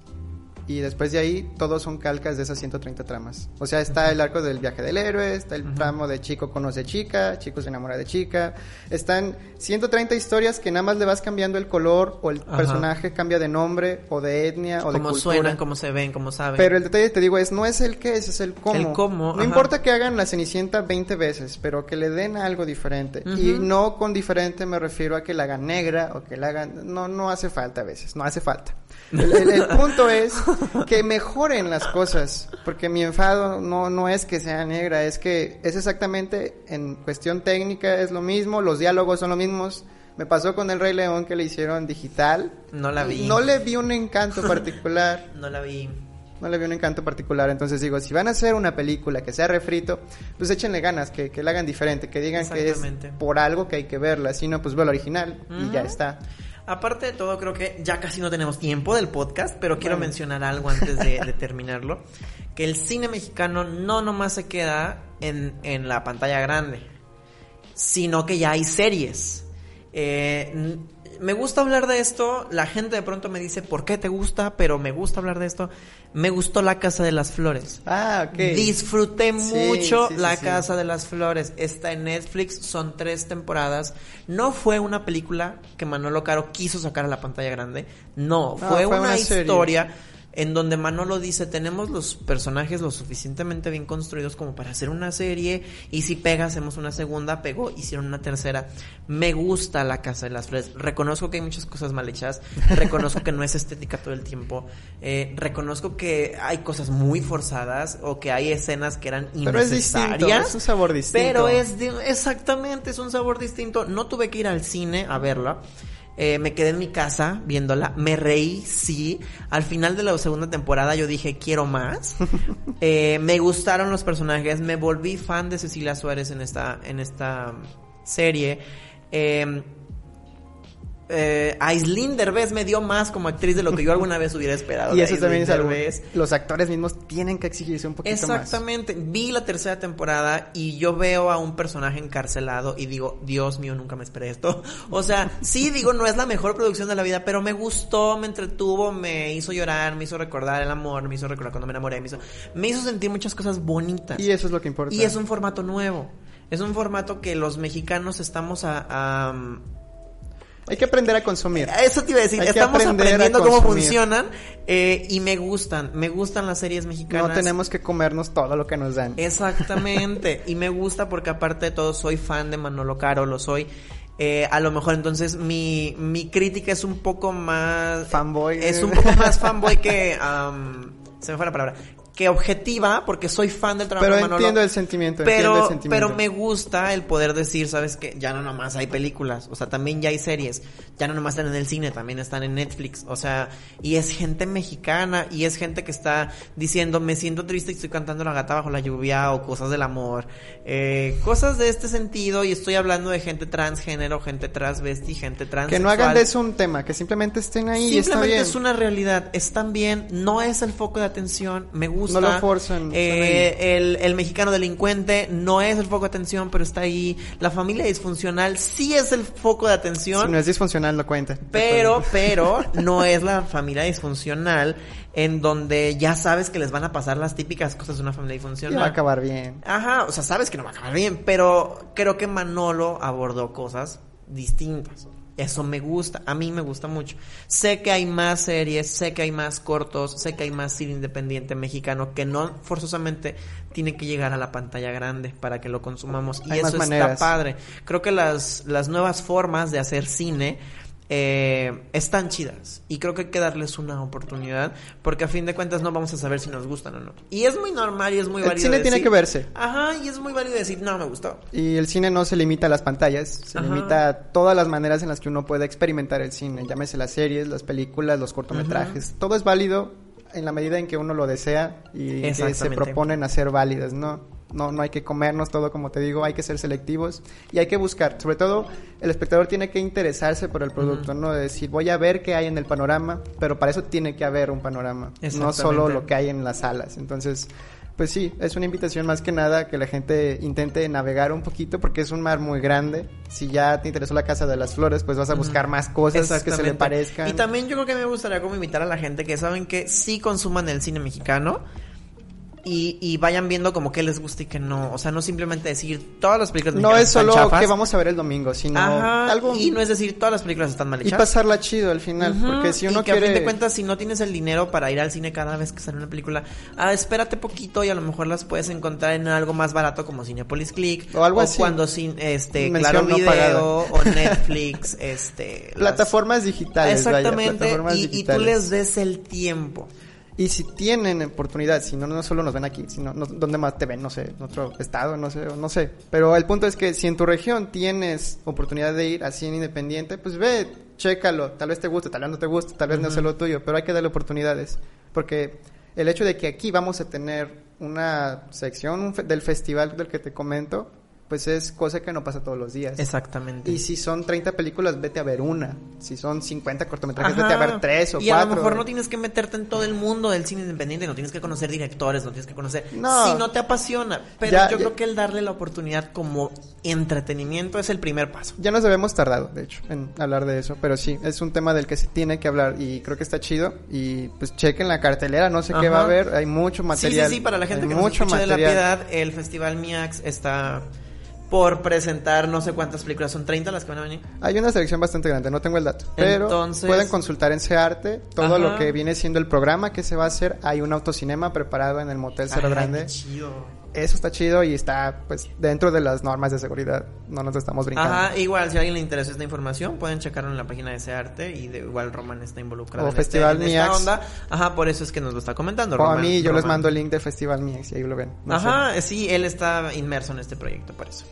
y después de ahí todos son calcas de esas 130 tramas. O sea, está el arco del viaje del héroe, está el tramo de chico conoce chica, chico se enamora de chica. Están 130 historias que nada más le vas cambiando el color o el personaje cambia de nombre o de etnia o de cultura. Cómo suenan, cómo se ven, cómo saben. Pero el detalle te digo es no es el qué es, es el cómo. El cómo. No importa que hagan la Cenicienta 20 veces, pero que le den algo diferente. Y no con diferente me refiero a que la hagan negra o que la hagan no no hace falta a veces, no hace falta. El, punto es que mejoren las cosas, porque mi enfado no, no es que sea negra, es que es exactamente en cuestión técnica es lo mismo, los diálogos son los mismos. Me pasó con el Rey León que le hicieron digital. No la vi. No le vi un encanto particular. no la vi. No le vi un encanto particular. Entonces digo, si van a hacer una película que sea refrito, pues échenle ganas, que, que la hagan diferente, que digan que es por algo que hay que verla. Si no, pues veo la original y ya está. Aparte de todo, creo que ya casi no tenemos tiempo del podcast, pero quiero mencionar algo antes de, terminarlo. Que el cine mexicano no nomás se queda en, en la pantalla grande, sino que ya hay series. Eh, me gusta hablar de esto, la gente de pronto me dice, ¿por qué te gusta? Pero me gusta hablar de esto. Me gustó La Casa de las Flores. Ah, ok. Disfruté mucho La Casa de las Flores. Está en Netflix, son tres temporadas. No fue una película que Manolo Caro quiso sacar a la pantalla grande. No, fue, una, historia en donde Manolo dice, tenemos los personajes lo suficientemente bien construidos como para hacer una serie, y si pega, hacemos una segunda, pegó, hicieron una tercera. Me gusta La Casa de las Flores, reconozco que hay muchas cosas mal hechas, reconozco que no es estética todo el tiempo, eh, reconozco que hay cosas muy forzadas, o que hay escenas que eran innecesarias. Pero es, es un sabor distinto. Pero es, exactamente, es un sabor distinto. No tuve que ir al cine a verla. Eh, me quedé en mi casa viéndola, me reí, sí. Al final de la segunda temporada yo dije, quiero más. Eh, me gustaron los personajes, me volví fan de Cecilia Suárez en esta, en esta serie. Eh, eh, Aislinn Derbez me dio más como actriz de lo que yo alguna vez hubiera esperado. y eso también es algo. Los actores mismos tienen que exigirse un poquito Exactamente. Vi la tercera temporada y yo veo a un personaje encarcelado y digo, Dios mío, nunca me esperé esto. O sea, sí digo, no es la mejor producción de la vida, pero me gustó, me entretuvo, me hizo llorar, me hizo recordar el amor, me hizo recordar cuando me enamoré, me hizo, me hizo sentir muchas cosas bonitas. Y eso es lo que importa. Y es un formato nuevo. Es un formato que los mexicanos estamos a Hay que aprender a consumir. Eso te iba a decir, estamos aprendiendo cómo funcionan eh, y me gustan, me gustan las series mexicanas. No tenemos que comernos todo lo que nos dan. Exactamente, y me gusta porque aparte de todo soy fan de Manolo Caro, lo soy. Eh, a lo mejor entonces mi, mi crítica es un poco más... Fanboy. Es un poco más fanboy que... se me fue la palabra que objetiva, porque soy fan del trabajo pero de Manolo. entiendo el sentimiento, pero, el sentimiento. Pero me gusta el poder decir, ¿sabes qué? Ya no nomás hay películas, o sea, también ya hay series. Ya no nomás están en el cine, también están en Netflix. O sea, y es gente mexicana, y es gente que está diciendo, me siento triste y estoy cantando la gata bajo la lluvia, o cosas del amor. Eh, cosas de este sentido, y estoy hablando de gente transgénero, gente transvesti, gente trans. Que no hagan de eso un tema, que simplemente estén ahí simplemente y está bien. es una realidad, están bien, no es el foco de atención, me gusta no lo forzan. Eh, el, el, mexicano delincuente no es el foco de atención, pero está ahí. La familia disfuncional sí es el foco de atención. Si no es disfuncional, no cuenta. Pero, pero, no es la familia disfuncional en donde ya sabes que les van a pasar las típicas cosas de una familia disfuncional. Va a acabar bien. Ajá, o sea, sabes que no va a acabar bien, pero creo que Manolo abordó cosas distintas. Eso me gusta, a mí me gusta mucho. Sé que hay más series, sé que hay más cortos, sé que hay más cine independiente mexicano que no forzosamente tiene que llegar a la pantalla grande para que lo consumamos. Y eso está padre. Creo que las, las nuevas formas de hacer cine eh, están chidas y creo que hay que darles una oportunidad porque a fin de cuentas no vamos a saber si nos gustan o no. Y es muy normal y es muy válido. El cine tiene que verse. Ajá, y es muy válido decir, no, me gustó. Y el cine no se limita a las pantallas, se limita a todas las maneras en las que uno puede experimentar el cine, llámese las series, las películas, los cortometrajes, todo es válido en la medida en que uno lo desea y que se proponen a ser válidas, ¿no? No, no hay que comernos todo como te digo, hay que ser selectivos y hay que buscar, sobre todo el espectador tiene que interesarse por el producto, no decir voy a ver qué hay en el panorama, pero para eso tiene que haber un panorama, no solo lo que hay en las salas. Entonces, pues sí, es una invitación más que nada que la gente intente navegar un poquito porque es un mar muy grande. Si ya te interesó la Casa de las Flores, pues vas a buscar más cosas que se le parezcan. Y también yo creo que me gustaría como invitar a la gente que saben que sí consuman el cine mexicano y, y, vayan viendo como que les gusta y que no. O sea, no simplemente decir todas las películas No es solo que vamos a ver el domingo, sino algo. Y no es decir todas las películas están mal hechas. Y pasarla chido al final. Porque si uno y que quiere. a fin de cuentas, si no tienes el dinero para ir al cine cada vez que sale una película, ah, espérate poquito y a lo mejor las puedes encontrar en algo más barato como Cinepolis Click. O algo así. cuando sin, este, Claro Video o Netflix, este. Plataformas digitales. Exactamente. y, y tú les des el tiempo. Y si tienen oportunidad, si no, no solo nos ven aquí, sino no, ¿dónde más te ven? No sé, en otro estado, no sé, no sé. Pero el punto es que si en tu región tienes oportunidad de ir así en independiente, pues ve, chécalo. Tal vez te guste, tal vez no te guste, tal vez no sea lo tuyo, pero hay que darle oportunidades. Porque el hecho de que aquí vamos a tener una sección del festival del que te comento, pues es cosa que no pasa todos los días. Exactamente. Y si son 30 películas, vete a ver una. Si son 50 cortometrajes, vete a ver tres o cuatro. Y a lo mejor no tienes que meterte en todo el mundo del cine independiente, no tienes que conocer directores, no tienes que conocer... No. Si no te apasiona. Pero yo creo que el darle la oportunidad como entretenimiento es el primer paso. Ya nos habíamos tardado, de hecho, en hablar de eso. Pero sí, es un tema del que se tiene que hablar y creo que está chido. Y pues chequen la cartelera, no sé qué va a haber. Hay mucho material. Sí, sí, sí, para la gente que mucho nos de la piedad, el Festival MIAX está por presentar no sé cuántas películas, son 30 las que van a venir. Hay una selección bastante grande, no tengo el dato, pero pueden consultar en Searte todo lo que viene siendo el programa que se va a hacer. Hay un autocinema preparado en el Motel Cerro Grande. Eso está chido y está pues dentro de las normas de seguridad. No nos estamos brincando. Ajá, igual si a alguien le interesa esta información, pueden checarlo en la página de Searte y de, igual Roman está involucrado o en, este, Festival este, esta onda. Ajá, por eso es que nos lo está comentando. O a mí yo les mando el link del Festival Miax y ahí lo ven. Ajá, sí, él está inmerso en este proyecto, por eso.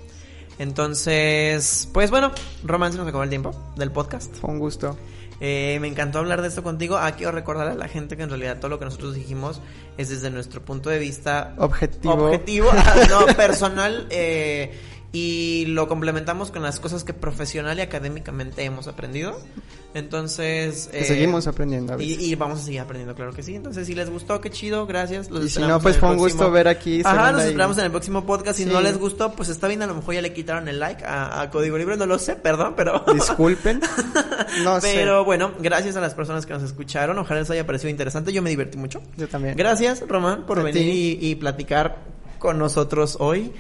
Entonces, pues bueno, Romance nos acabó el tiempo del podcast. Fue un gusto. Eh, me encantó hablar de esto contigo. Ah, quiero recordar a la gente que en realidad todo lo que nosotros dijimos es desde nuestro punto de vista objetivo. Objetivo, ah, no, personal. Eh, y lo complementamos con las cosas que profesional y académicamente hemos aprendido. Entonces... Eh, seguimos aprendiendo. Y, vamos a seguir aprendiendo, claro que sí. Entonces, si les gustó, qué chido, gracias. y si no, pues fue un gusto ver aquí. Ajá, nos esperamos en el próximo podcast. Si no les gustó, pues está bien, a lo mejor ya le quitaron el like a, Código Libre, no lo sé, perdón, pero... Disculpen. No sé. Pero bueno, gracias a las personas que nos escucharon. Ojalá les haya parecido interesante. Yo me divertí mucho. Yo también. Gracias, Román, por venir y, y platicar con nosotros hoy.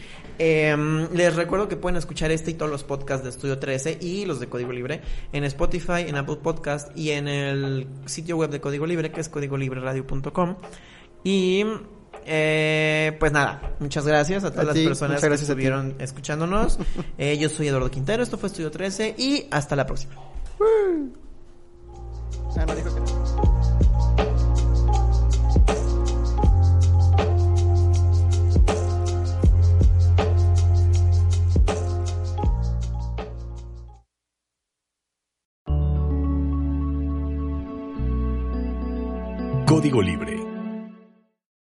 Em, les recuerdo que pueden escuchar este y todos los podcasts de Estudio 13 y los de Código Libre en Spotify, en Apple Podcast y en el sitio web de Código Libre que es códigolibreradio.com. Y eh, pues nada, muchas gracias a todas las personas que estuvieron escuchándonos. Eh, yo soy Eduardo Quintero, esto fue Estudio 13 y hasta la próxima. Ah, Código Libre